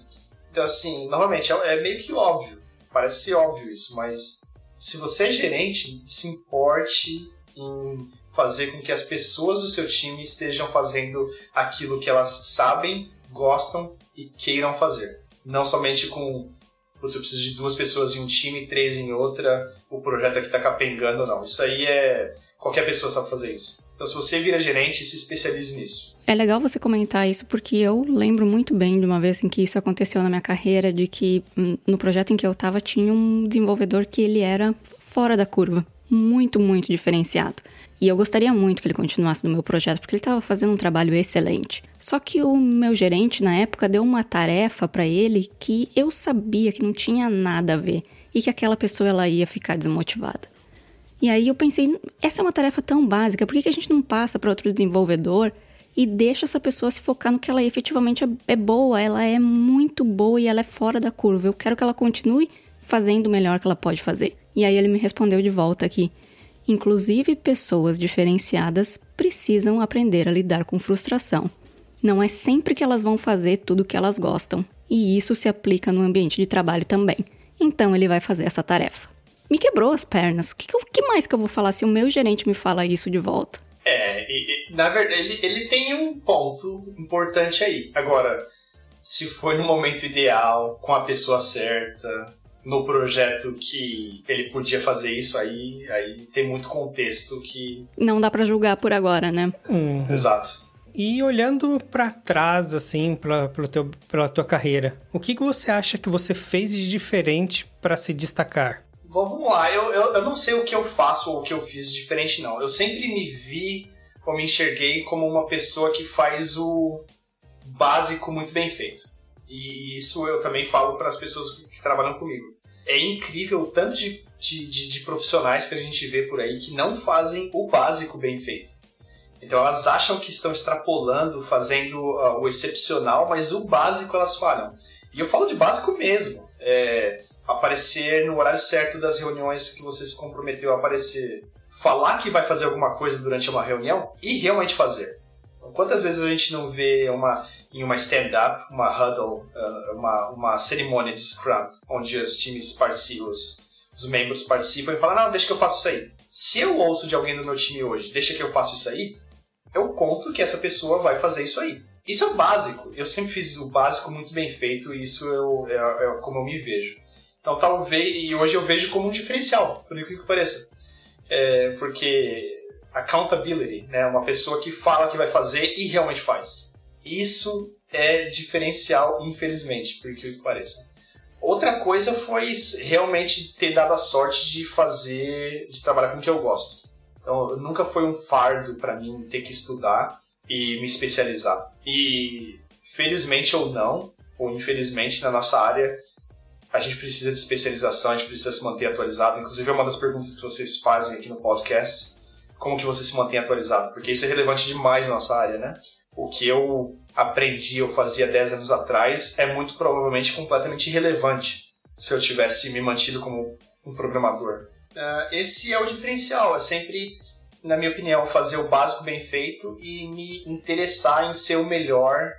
Então, assim, novamente, é, é meio que óbvio. Parece ser óbvio isso, mas se você é gerente, se importe em fazer com que as pessoas do seu time estejam fazendo aquilo que elas sabem, gostam e queiram fazer. Não somente com você precisa de duas pessoas em um time, três em outra, o projeto aqui está capengando, não. Isso aí é. Qualquer pessoa sabe fazer isso. Então, se você vira gerente, se especialize nisso. É legal você comentar isso porque eu lembro muito bem de uma vez em que isso aconteceu na minha carreira, de que hum, no projeto em que eu estava tinha um desenvolvedor que ele era fora da curva, muito, muito diferenciado. E eu gostaria muito que ele continuasse no meu projeto porque ele estava fazendo um trabalho excelente. Só que o meu gerente na época deu uma tarefa para ele que eu sabia que não tinha nada a ver e que aquela pessoa ela ia ficar desmotivada. E aí eu pensei, essa é uma tarefa tão básica, por que, que a gente não passa para outro desenvolvedor e deixa essa pessoa se focar no que ela efetivamente é, é boa, ela é muito boa e ela é fora da curva. Eu quero que ela continue fazendo o melhor que ela pode fazer. E aí ele me respondeu de volta aqui. Inclusive, pessoas diferenciadas precisam aprender a lidar com frustração. Não é sempre que elas vão fazer tudo o que elas gostam, e isso se aplica no ambiente de trabalho também. Então ele vai fazer essa tarefa. Me quebrou as pernas. O que, que, mais que eu vou falar se o meu gerente me fala isso de volta? É, e, e, na verdade, ele, ele tem um ponto importante aí. Agora, se foi no momento ideal, com a pessoa certa, no projeto que ele podia fazer isso, aí, aí tem muito contexto que. Não dá para julgar por agora, né? Uhum. Exato. E olhando para trás, assim, pela, pelo teu, pela tua carreira, o que, que você acha que você fez de diferente para se destacar? vamos lá, eu, eu, eu, não sei o que eu faço ou o que eu fiz diferente, não. Eu sempre me vi ou me enxerguei como uma pessoa que faz o básico muito bem feito. E isso eu também falo para as pessoas que trabalham comigo. É incrível o tanto de, de, de, de profissionais que a gente vê por aí que não fazem o básico bem feito. Então elas acham que estão extrapolando, fazendo uh, o excepcional, mas o básico elas falham. E eu falo de básico mesmo. É, aparecer no horário certo das reuniões que você se comprometeu a aparecer. Falar que vai fazer alguma coisa durante uma reunião e realmente fazer. Então, quantas vezes a gente não vê uma, em uma stand-up, uma huddle, uh, uma, uma cerimônia de Scrum, onde os times participam, os, os membros participam e falam: Não, deixa que eu faço isso aí. Se eu ouço de alguém do meu time hoje, deixa que eu faço isso aí, eu conto que essa pessoa vai fazer isso aí. Isso é o básico. Eu sempre fiz o básico muito bem feito e isso eu, é, é como eu me vejo. Então talvez, e hoje eu vejo como um diferencial, por incrível que pareça. É, porque accountability, né, uma pessoa que fala que vai fazer e realmente faz. Isso é diferencial, infelizmente, por que pareça. Outra coisa foi realmente ter dado a sorte de fazer, de trabalhar com o que eu gosto. Então, nunca foi um fardo para mim ter que estudar e me especializar. E felizmente ou não, ou infelizmente na nossa área, a gente precisa de especialização, a gente precisa se manter atualizado. Inclusive é uma das perguntas que vocês fazem aqui no podcast, como que você se mantém atualizado? Porque isso é relevante demais na nossa área, né? O que eu aprendi, eu fazia 10 anos atrás, é muito provavelmente completamente irrelevante se eu tivesse me mantido como um programador. Uh, esse é o diferencial, é sempre, na minha opinião, fazer o básico bem feito e me interessar em ser o melhor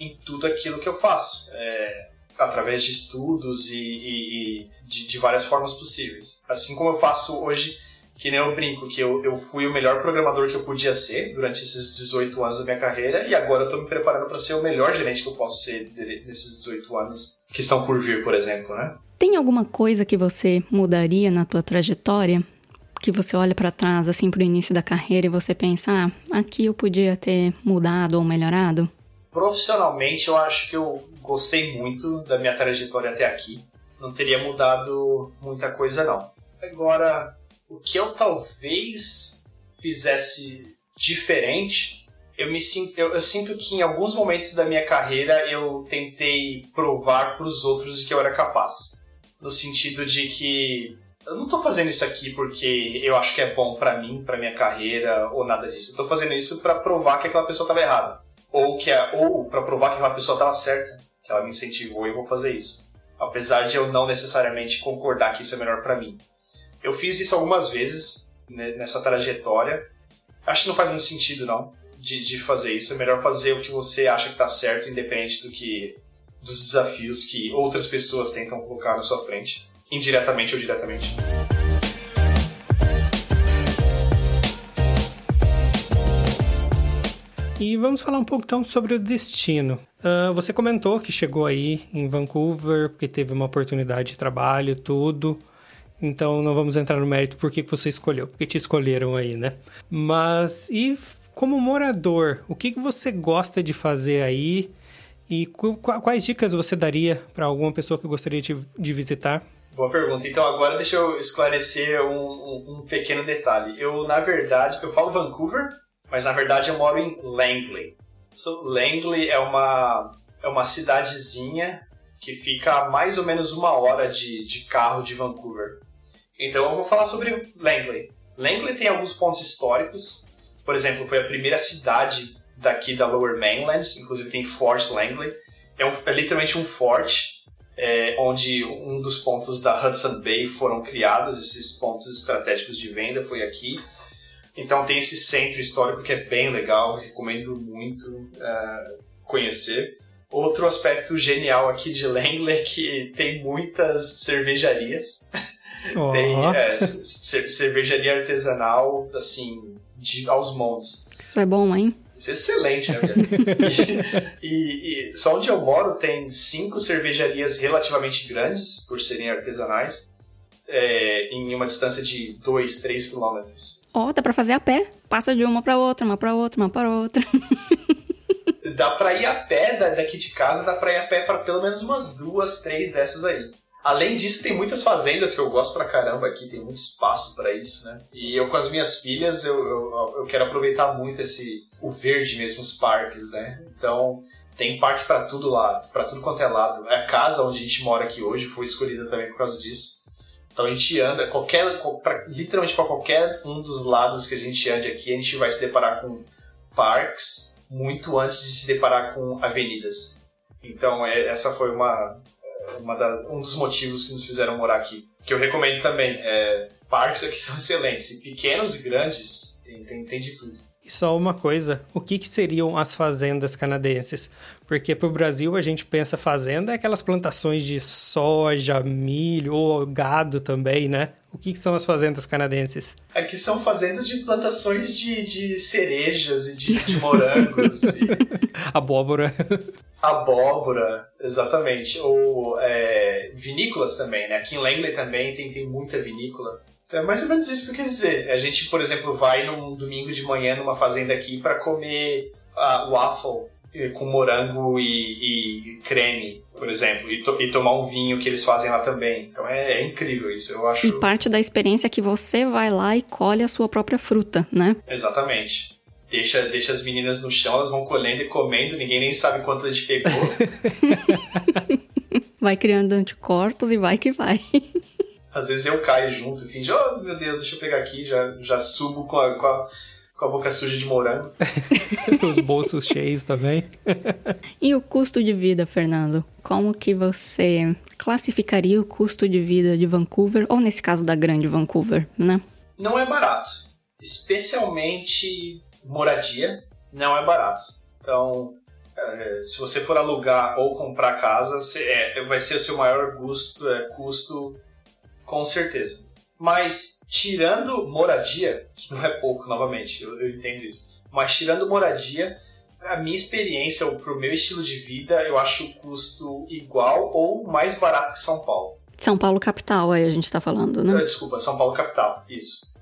em tudo aquilo que eu faço, é, através de estudos e, e, e de, de, várias formas possíveis. Assim como eu faço hoje, que nem eu brinco, que eu, eu fui o melhor programador que eu podia ser durante esses 18 anos da minha carreira e agora eu estou me preparando para ser o melhor gerente que eu posso ser nesses 18 anos que estão por vir, por exemplo, né? Tem alguma coisa que você mudaria na tua trajetória? Que você olha para trás, assim, pro início da carreira e você pensa, ah, aqui eu podia ter mudado ou melhorado? Profissionalmente, eu acho que eu gostei muito da minha trajetória até aqui. Não teria mudado muita coisa, não. Agora, o que eu talvez fizesse diferente, eu me sinto, eu, eu sinto que em alguns momentos da minha carreira eu tentei provar para os outros que eu era capaz no sentido de que eu não estou fazendo isso aqui porque eu acho que é bom para mim, para minha carreira ou nada disso. Eu tô fazendo isso para provar que aquela pessoa estava errada ou que é, ou para provar que aquela pessoa estava certa, que ela me incentivou e eu vou fazer isso. Apesar de eu não necessariamente concordar que isso é melhor para mim. Eu fiz isso algumas vezes né, nessa trajetória. Acho que não faz muito sentido não de, de fazer isso. É melhor fazer o que você acha que está certo, independente do que dos desafios que outras pessoas tentam colocar na sua frente, indiretamente ou diretamente. E vamos falar um pouco então sobre o destino. Uh, você comentou que chegou aí em Vancouver porque teve uma oportunidade de trabalho, tudo. Então não vamos entrar no mérito por que você escolheu, porque te escolheram aí, né? Mas e como morador, o que, você gosta de fazer aí? E quais dicas você daria para alguma pessoa que gostaria de, visitar? Boa pergunta. Então agora deixa eu esclarecer um, um, um, pequeno detalhe. Eu, na verdade, eu falo Vancouver, mas na verdade eu moro em Langley. So, Langley é uma, é uma cidadezinha que fica a mais ou menos uma hora de, de carro de Vancouver. Então eu vou falar sobre Langley. Langley tem alguns pontos históricos. Por exemplo, foi a primeira cidade daqui da Lower Mainland, inclusive tem Fort Langley. É, um, é literalmente um forte, é, onde um dos pontos da Hudson Bay foram criados, esses pontos estratégicos de venda foi aqui. Então tem esse centro histórico que é bem legal, recomendo muito uh, conhecer. Outro aspecto genial aqui de Langley é que tem muitas cervejarias. Oh. tem é, cervejaria artesanal, assim, de, aos montes. Isso é bom, hein? Isso é excelente, né? e, e, e, só onde eu moro tem cinco cervejarias relativamente grandes, por serem artesanais, é, em uma distância de 2, 3 quilômetros. Ó, oh, dá pra fazer a pé. Passa de uma para outra, uma para outra, uma para outra. dá pra ir a pé daqui de casa, dá pra ir a pé para pelo menos umas duas, três dessas aí. Além disso, tem muitas fazendas que eu gosto pra caramba aqui, tem muito espaço para isso, né? E eu com as minhas filhas, eu, eu, eu quero aproveitar muito esse o verde mesmo, os parques, né? Então, tem parque para tudo lá, para tudo quanto é lado. A casa onde a gente mora aqui hoje foi escolhida também por causa disso. Então a gente anda, qualquer, pra, literalmente para qualquer um dos lados que a gente ande aqui, a gente vai se deparar com parques muito antes de se deparar com avenidas. Então é, essa foi uma, um dos motivos que nos fizeram morar aqui. Que eu recomendo também. É, parques aqui são excelentes, pequenos e grandes, tem, tem de tudo. E só uma coisa, o que, que seriam as fazendas canadenses? Porque para o Brasil a gente pensa fazenda é aquelas plantações de soja, milho ou gado também, né? O que, que são as fazendas canadenses? Aqui são fazendas de plantações de, de cerejas e de, de morangos. e... Abóbora. Abóbora, exatamente. Ou é, vinícolas também, né? Aqui em Langley também tem, tem muita vinícola. É mais ou menos isso que eu quis dizer. A gente, por exemplo, vai num domingo de manhã numa fazenda aqui para comer uh, waffle com morango e, e, creme, por exemplo, e, to e, tomar um vinho que eles fazem lá também. Então é, é, incrível isso, eu acho. E parte da experiência é que você vai lá e colhe a sua própria fruta, né? Exatamente. Deixa, deixa as meninas no chão, elas vão colhendo e comendo, ninguém nem sabe quanto a gente pegou. vai criando anticorpos e vai que vai. Às vezes eu caio junto, finge, oh meu Deus, deixa eu pegar aqui, já, já subo com a, com a, com a boca suja de morango. Os bolsos cheios também. e o custo de vida, Fernando? Como que você classificaria o custo de vida de Vancouver, ou nesse caso da grande Vancouver, né? Não é barato. Especialmente moradia, não é barato. Então, é, se você for alugar ou comprar casa, é, vai ser o seu maior custo, é, custo com certeza. Mas tirando moradia, que não é pouco, novamente, eu, eu entendo isso, mas tirando moradia, a minha experiência, para o meu estilo de vida, eu acho o custo igual ou mais barato que São Paulo. São Paulo capital, aí a gente está falando, né? Ah, desculpa, São Paulo capital, isso.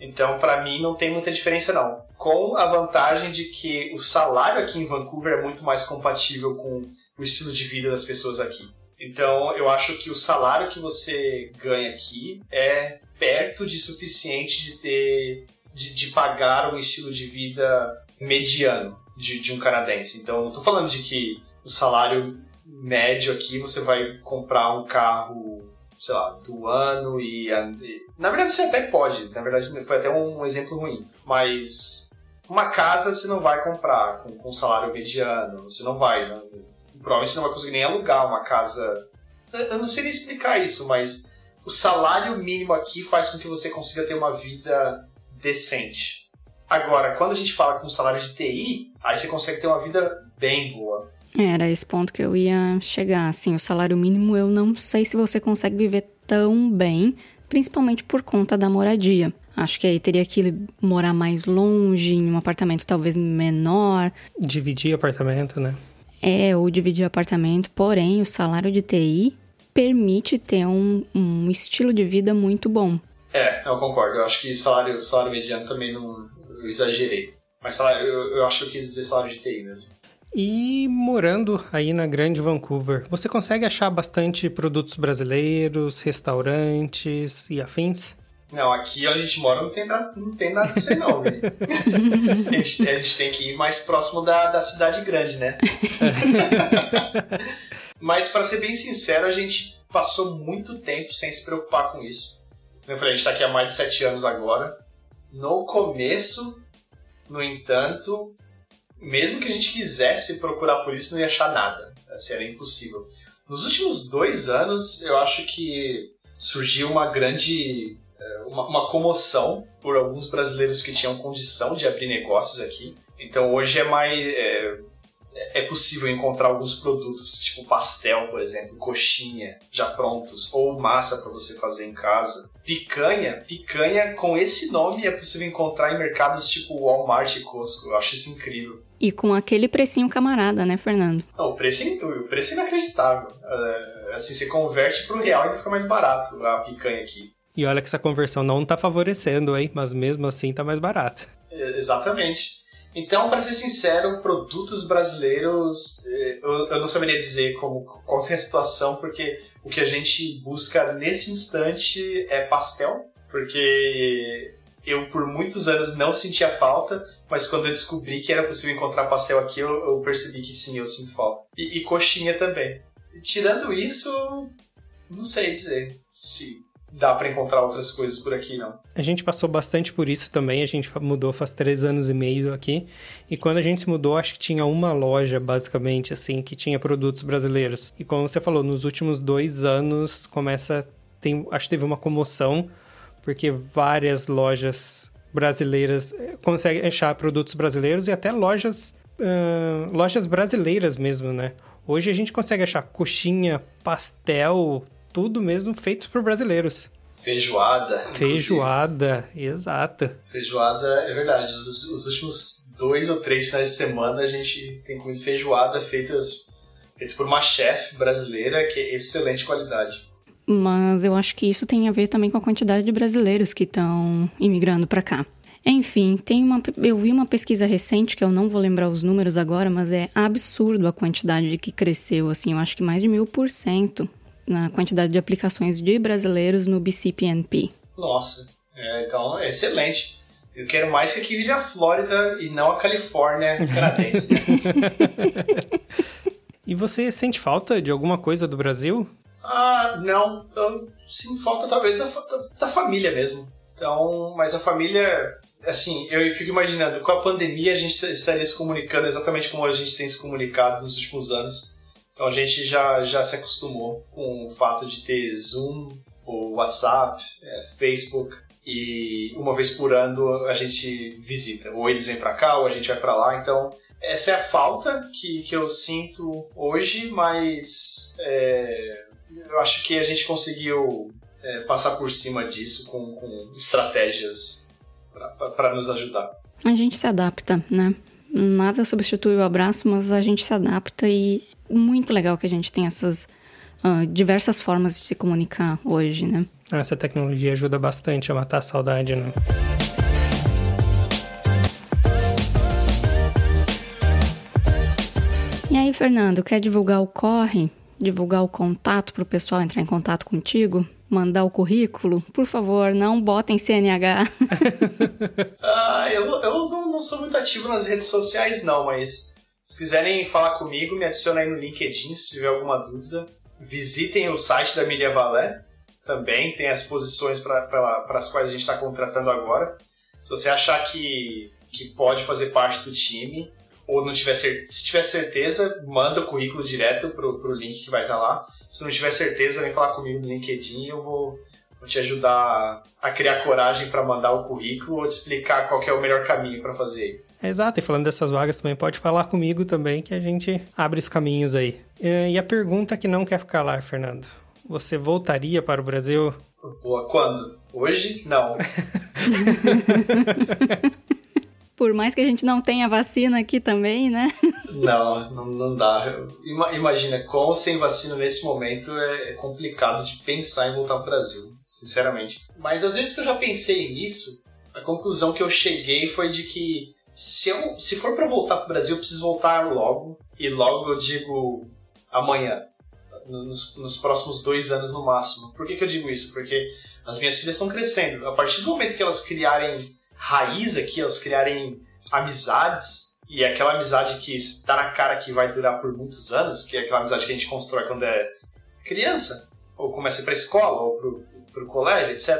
Então, para mim, não tem muita diferença, não. Com a vantagem de que o salário aqui em Vancouver é muito mais compatível com o estilo de vida das pessoas aqui. Então, eu acho que o salário que você ganha aqui é perto de suficiente de ter de, de pagar um estilo de vida mediano de, de um canadense. Então, não estou falando de que o salário médio aqui você vai comprar um carro, sei lá, do ano e, na verdade você até pode. Na verdade foi até um exemplo ruim, mas uma casa você não vai comprar com, com salário mediano. Você não vai. Né? provavelmente você não vai conseguir nem alugar uma casa. Eu não sei nem explicar isso, mas o salário mínimo aqui faz com que você consiga ter uma vida decente. Agora, quando a gente fala com salário de TI, aí você consegue ter uma vida bem boa. Era esse ponto que eu ia chegar. Assim, o salário mínimo eu não sei se você consegue viver tão bem, principalmente por conta da moradia. Acho que aí teria que morar mais longe, em um apartamento talvez menor. Dividir apartamento, né? é ou dividir apartamento, porém o salário de TI permite ter um, um estilo de vida muito bom. É, eu concordo. Eu acho que salário, salário mediano também não eu exagerei. Mas salário, eu, eu acho que eu quis dizer salário de TI mesmo. E morando aí na Grande Vancouver, você consegue achar bastante produtos brasileiros, restaurantes e afins? Não, aqui onde a gente mora não tem nada, não tem nada disso aí não, velho. a, gente, a gente tem que ir mais próximo da, da cidade grande, né? Mas para ser bem sincero, a gente passou muito tempo sem se preocupar com isso. Eu falei, a gente tá aqui há mais de sete anos agora. No começo, no entanto, mesmo que a gente quisesse procurar por isso, não ia achar nada. Assim, era impossível. Nos últimos dois anos, eu acho que surgiu uma grande uma, uma comoção por alguns brasileiros que tinham condição de abrir negócios aqui. Então hoje é mais. É, é possível encontrar alguns produtos, tipo pastel, por exemplo, coxinha, já prontos, ou massa para você fazer em casa. Picanha, picanha com esse nome é possível encontrar em mercados tipo Walmart e Costco. Eu acho isso incrível. E com aquele precinho camarada, né, Fernando? Não, o preço, é o preço é inacreditável. É, assim, você converte para o real e ainda fica mais barato a picanha aqui. E olha que essa conversão não está favorecendo, hein? Mas mesmo assim está mais barato. Exatamente. Então, para ser sincero, produtos brasileiros, eh, eu, não saberia dizer como, qual é a situação, porque o que a gente busca nesse instante é pastel, porque eu por muitos anos não sentia falta, mas quando eu descobri que era possível encontrar pastel aqui, eu, eu percebi que sim, eu sinto falta. E, e coxinha também. tirando isso, não sei dizer se dá para encontrar outras coisas por aqui, não. A gente passou bastante por isso também. A gente mudou faz três anos e meio aqui. E quando a gente se mudou, acho que tinha uma loja, basicamente, assim, que tinha produtos brasileiros. E como você falou, nos últimos dois anos começa. Tem, acho que teve uma comoção, porque várias lojas brasileiras eh, conseguem achar produtos brasileiros e até lojas, uh, lojas brasileiras mesmo, né? Hoje a gente consegue achar coxinha, pastel, tudo mesmo feito por brasileiros. Feijoada. Feijoada, exato. Feijoada, é verdade. Os, os, últimos dois ou três finais de semana a gente tem comido feijoada feitas, feita por uma chefe brasileira que é excelente qualidade. Mas eu acho que isso tem a ver também com a quantidade de brasileiros que estão imigrando para cá. Enfim, tem uma, eu vi uma pesquisa recente que eu não vou lembrar os números agora, mas é absurdo a quantidade de que cresceu, assim, eu acho que mais de mil por cento na quantidade de aplicações de brasileiros no BCPNP. Nossa, é, então é excelente. Eu quero mais que aqui vire a Flórida e não a Califórnia canadense. e você sente falta de alguma coisa do Brasil? Ah, não. Eu sinto falta talvez da, da, da família mesmo. Então, mas a família assim, eu fico imaginando, com a pandemia a gente estaria se comunicando exatamente como a gente tem se comunicado nos últimos anos. Então a gente já, já se acostumou com o fato de ter Zoom, ou WhatsApp, é, Facebook, e uma vez por ano a gente visita. Ou eles vêm para cá, ou a gente vai para lá. Então essa é a falta que, que eu sinto hoje, mas é, eu acho que a gente conseguiu é, passar por cima disso com, com estratégias para nos ajudar. A gente se adapta, né? Nada substitui o abraço, mas a gente se adapta e muito legal que a gente tem essas uh, diversas formas de se comunicar hoje, né? Essa tecnologia ajuda bastante a matar a saudade, né? E aí, Fernando, quer divulgar o corre? Divulgar o contato para o pessoal entrar em contato contigo? Mandar o currículo? Por favor, não botem CNH. ah, eu, eu não, não sou muito ativo nas redes sociais, não, mas se quiserem falar comigo, me adiciona aí no LinkedIn se tiver alguma dúvida. Visitem o site da Milha Valé, também tem as posições para as quais a gente está contratando agora. Se você achar que, que pode fazer parte do time, ou não tiver se tiver certeza, manda o currículo direto para o link que vai estar tá lá. Se não tiver certeza, vem falar comigo no LinkedIn, eu vou, vou te ajudar a criar coragem para mandar o currículo ou te explicar qual é o melhor caminho para fazer. Exato, e falando dessas vagas também, pode falar comigo também que a gente abre os caminhos aí. E a pergunta que não quer ficar lá, Fernando. Você voltaria para o Brasil? Boa, quando? Hoje? Não. Por mais que a gente não tenha vacina aqui também, né? não, não, não dá. Imagina, com ou sem vacina nesse momento é, é complicado de pensar em voltar para o Brasil, sinceramente. Mas às vezes que eu já pensei nisso, a conclusão que eu cheguei foi de que se, eu, se for para voltar pro Brasil, eu preciso voltar logo. E logo eu digo amanhã. Nos, nos próximos dois anos no máximo. Por que, que eu digo isso? Porque as minhas filhas estão crescendo. A partir do momento que elas criarem raiz aqui, elas criarem amizades, e aquela amizade que está na cara que vai durar por muitos anos, que é aquela amizade que a gente constrói quando é criança, ou começa para a escola, ou para o colégio, etc.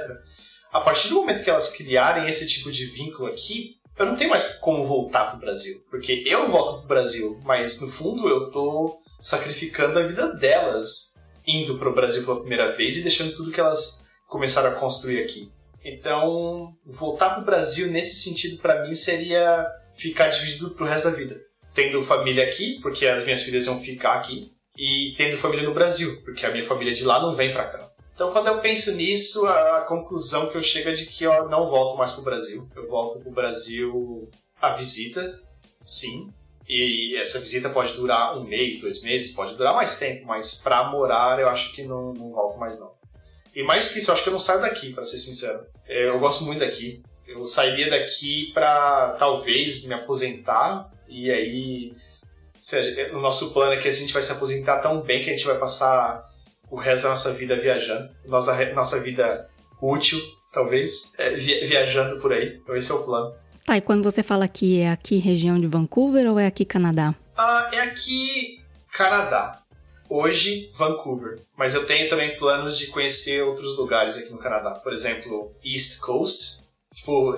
A partir do momento que elas criarem esse tipo de vínculo aqui, eu não tenho mais como voltar pro Brasil. Porque eu volto pro Brasil, mas no fundo eu tô sacrificando a vida delas indo pro Brasil pela primeira vez e deixando tudo que elas começaram a construir aqui. Então, voltar pro Brasil nesse sentido para mim seria ficar dividido pro resto da vida. Tendo família aqui, porque as minhas filhas vão ficar aqui, e tendo família no Brasil, porque a minha família de lá não vem para cá. Então, quando eu penso nisso, a, conclusão que eu chego é de que eu não volto mais para o Brasil. Eu volto para o Brasil a visita, sim. E essa visita pode durar um mês, dois meses, pode durar mais tempo, mas para morar eu acho que não, não volto mais não. E mais que isso, eu acho que eu não saio daqui, para ser sincero. É, eu gosto muito daqui. Eu sairia daqui para talvez me aposentar e aí o nosso plano é que a gente vai se aposentar tão bem que a gente vai passar o resto da nossa vida viajando, nossa, nossa vida útil, talvez, é, viajando por aí. Então esse é o plano. Tá, e quando você fala que é aqui região de Vancouver ou é aqui Canadá? Ah, é aqui Canadá. Hoje Vancouver, mas eu tenho também planos de conhecer outros lugares aqui no Canadá. Por exemplo, East Coast, tipo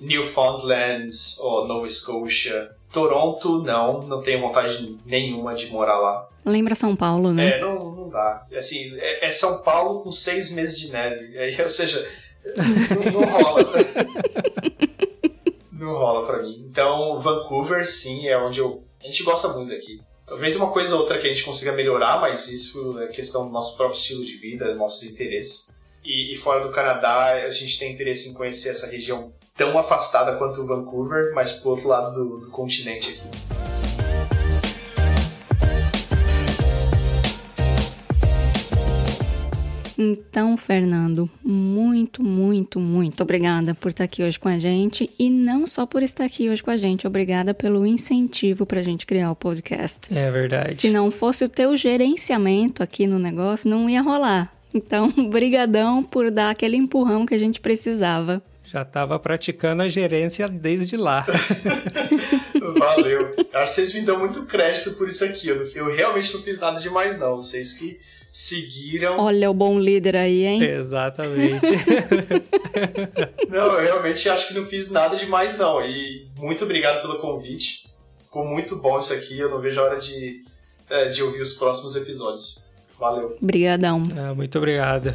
Newfoundland ou Nova Scotia. Toronto, não, não tenho vontade nenhuma de morar lá. Lembra São Paulo, né? É, não, não dá. Assim, é, é São Paulo com seis meses de neve. É, ou seja, não, não rola. não rola pra mim. Então, Vancouver, sim, é onde eu. A gente gosta muito aqui. Talvez uma coisa ou outra que a gente consiga melhorar, mas isso é questão do nosso próprio estilo de vida, nossos interesses. E, e fora do Canadá, a gente tem interesse em conhecer essa região tão afastada quanto Vancouver, mas pro outro lado do, do continente aqui. Então, Fernando, muito, muito, muito obrigada por estar aqui hoje com a gente e não só por estar aqui hoje com a gente, obrigada pelo incentivo para a gente criar o podcast. É verdade. Se não fosse o teu gerenciamento aqui no negócio, não ia rolar. Então, brigadão por dar aquele empurrão que a gente precisava. Já estava praticando a gerência desde lá. Valeu. Acho que vocês me dão muito crédito por isso aqui. Eu, eu realmente não fiz nada demais, não. Vocês que seguiram. Olha o bom líder aí, hein? Exatamente. não, eu realmente acho que não fiz nada demais, não. E muito obrigado pelo convite. Ficou muito bom isso aqui. Eu não vejo a hora de, é, de ouvir os próximos episódios. Valeu. Obrigadão. Ah, muito obrigado.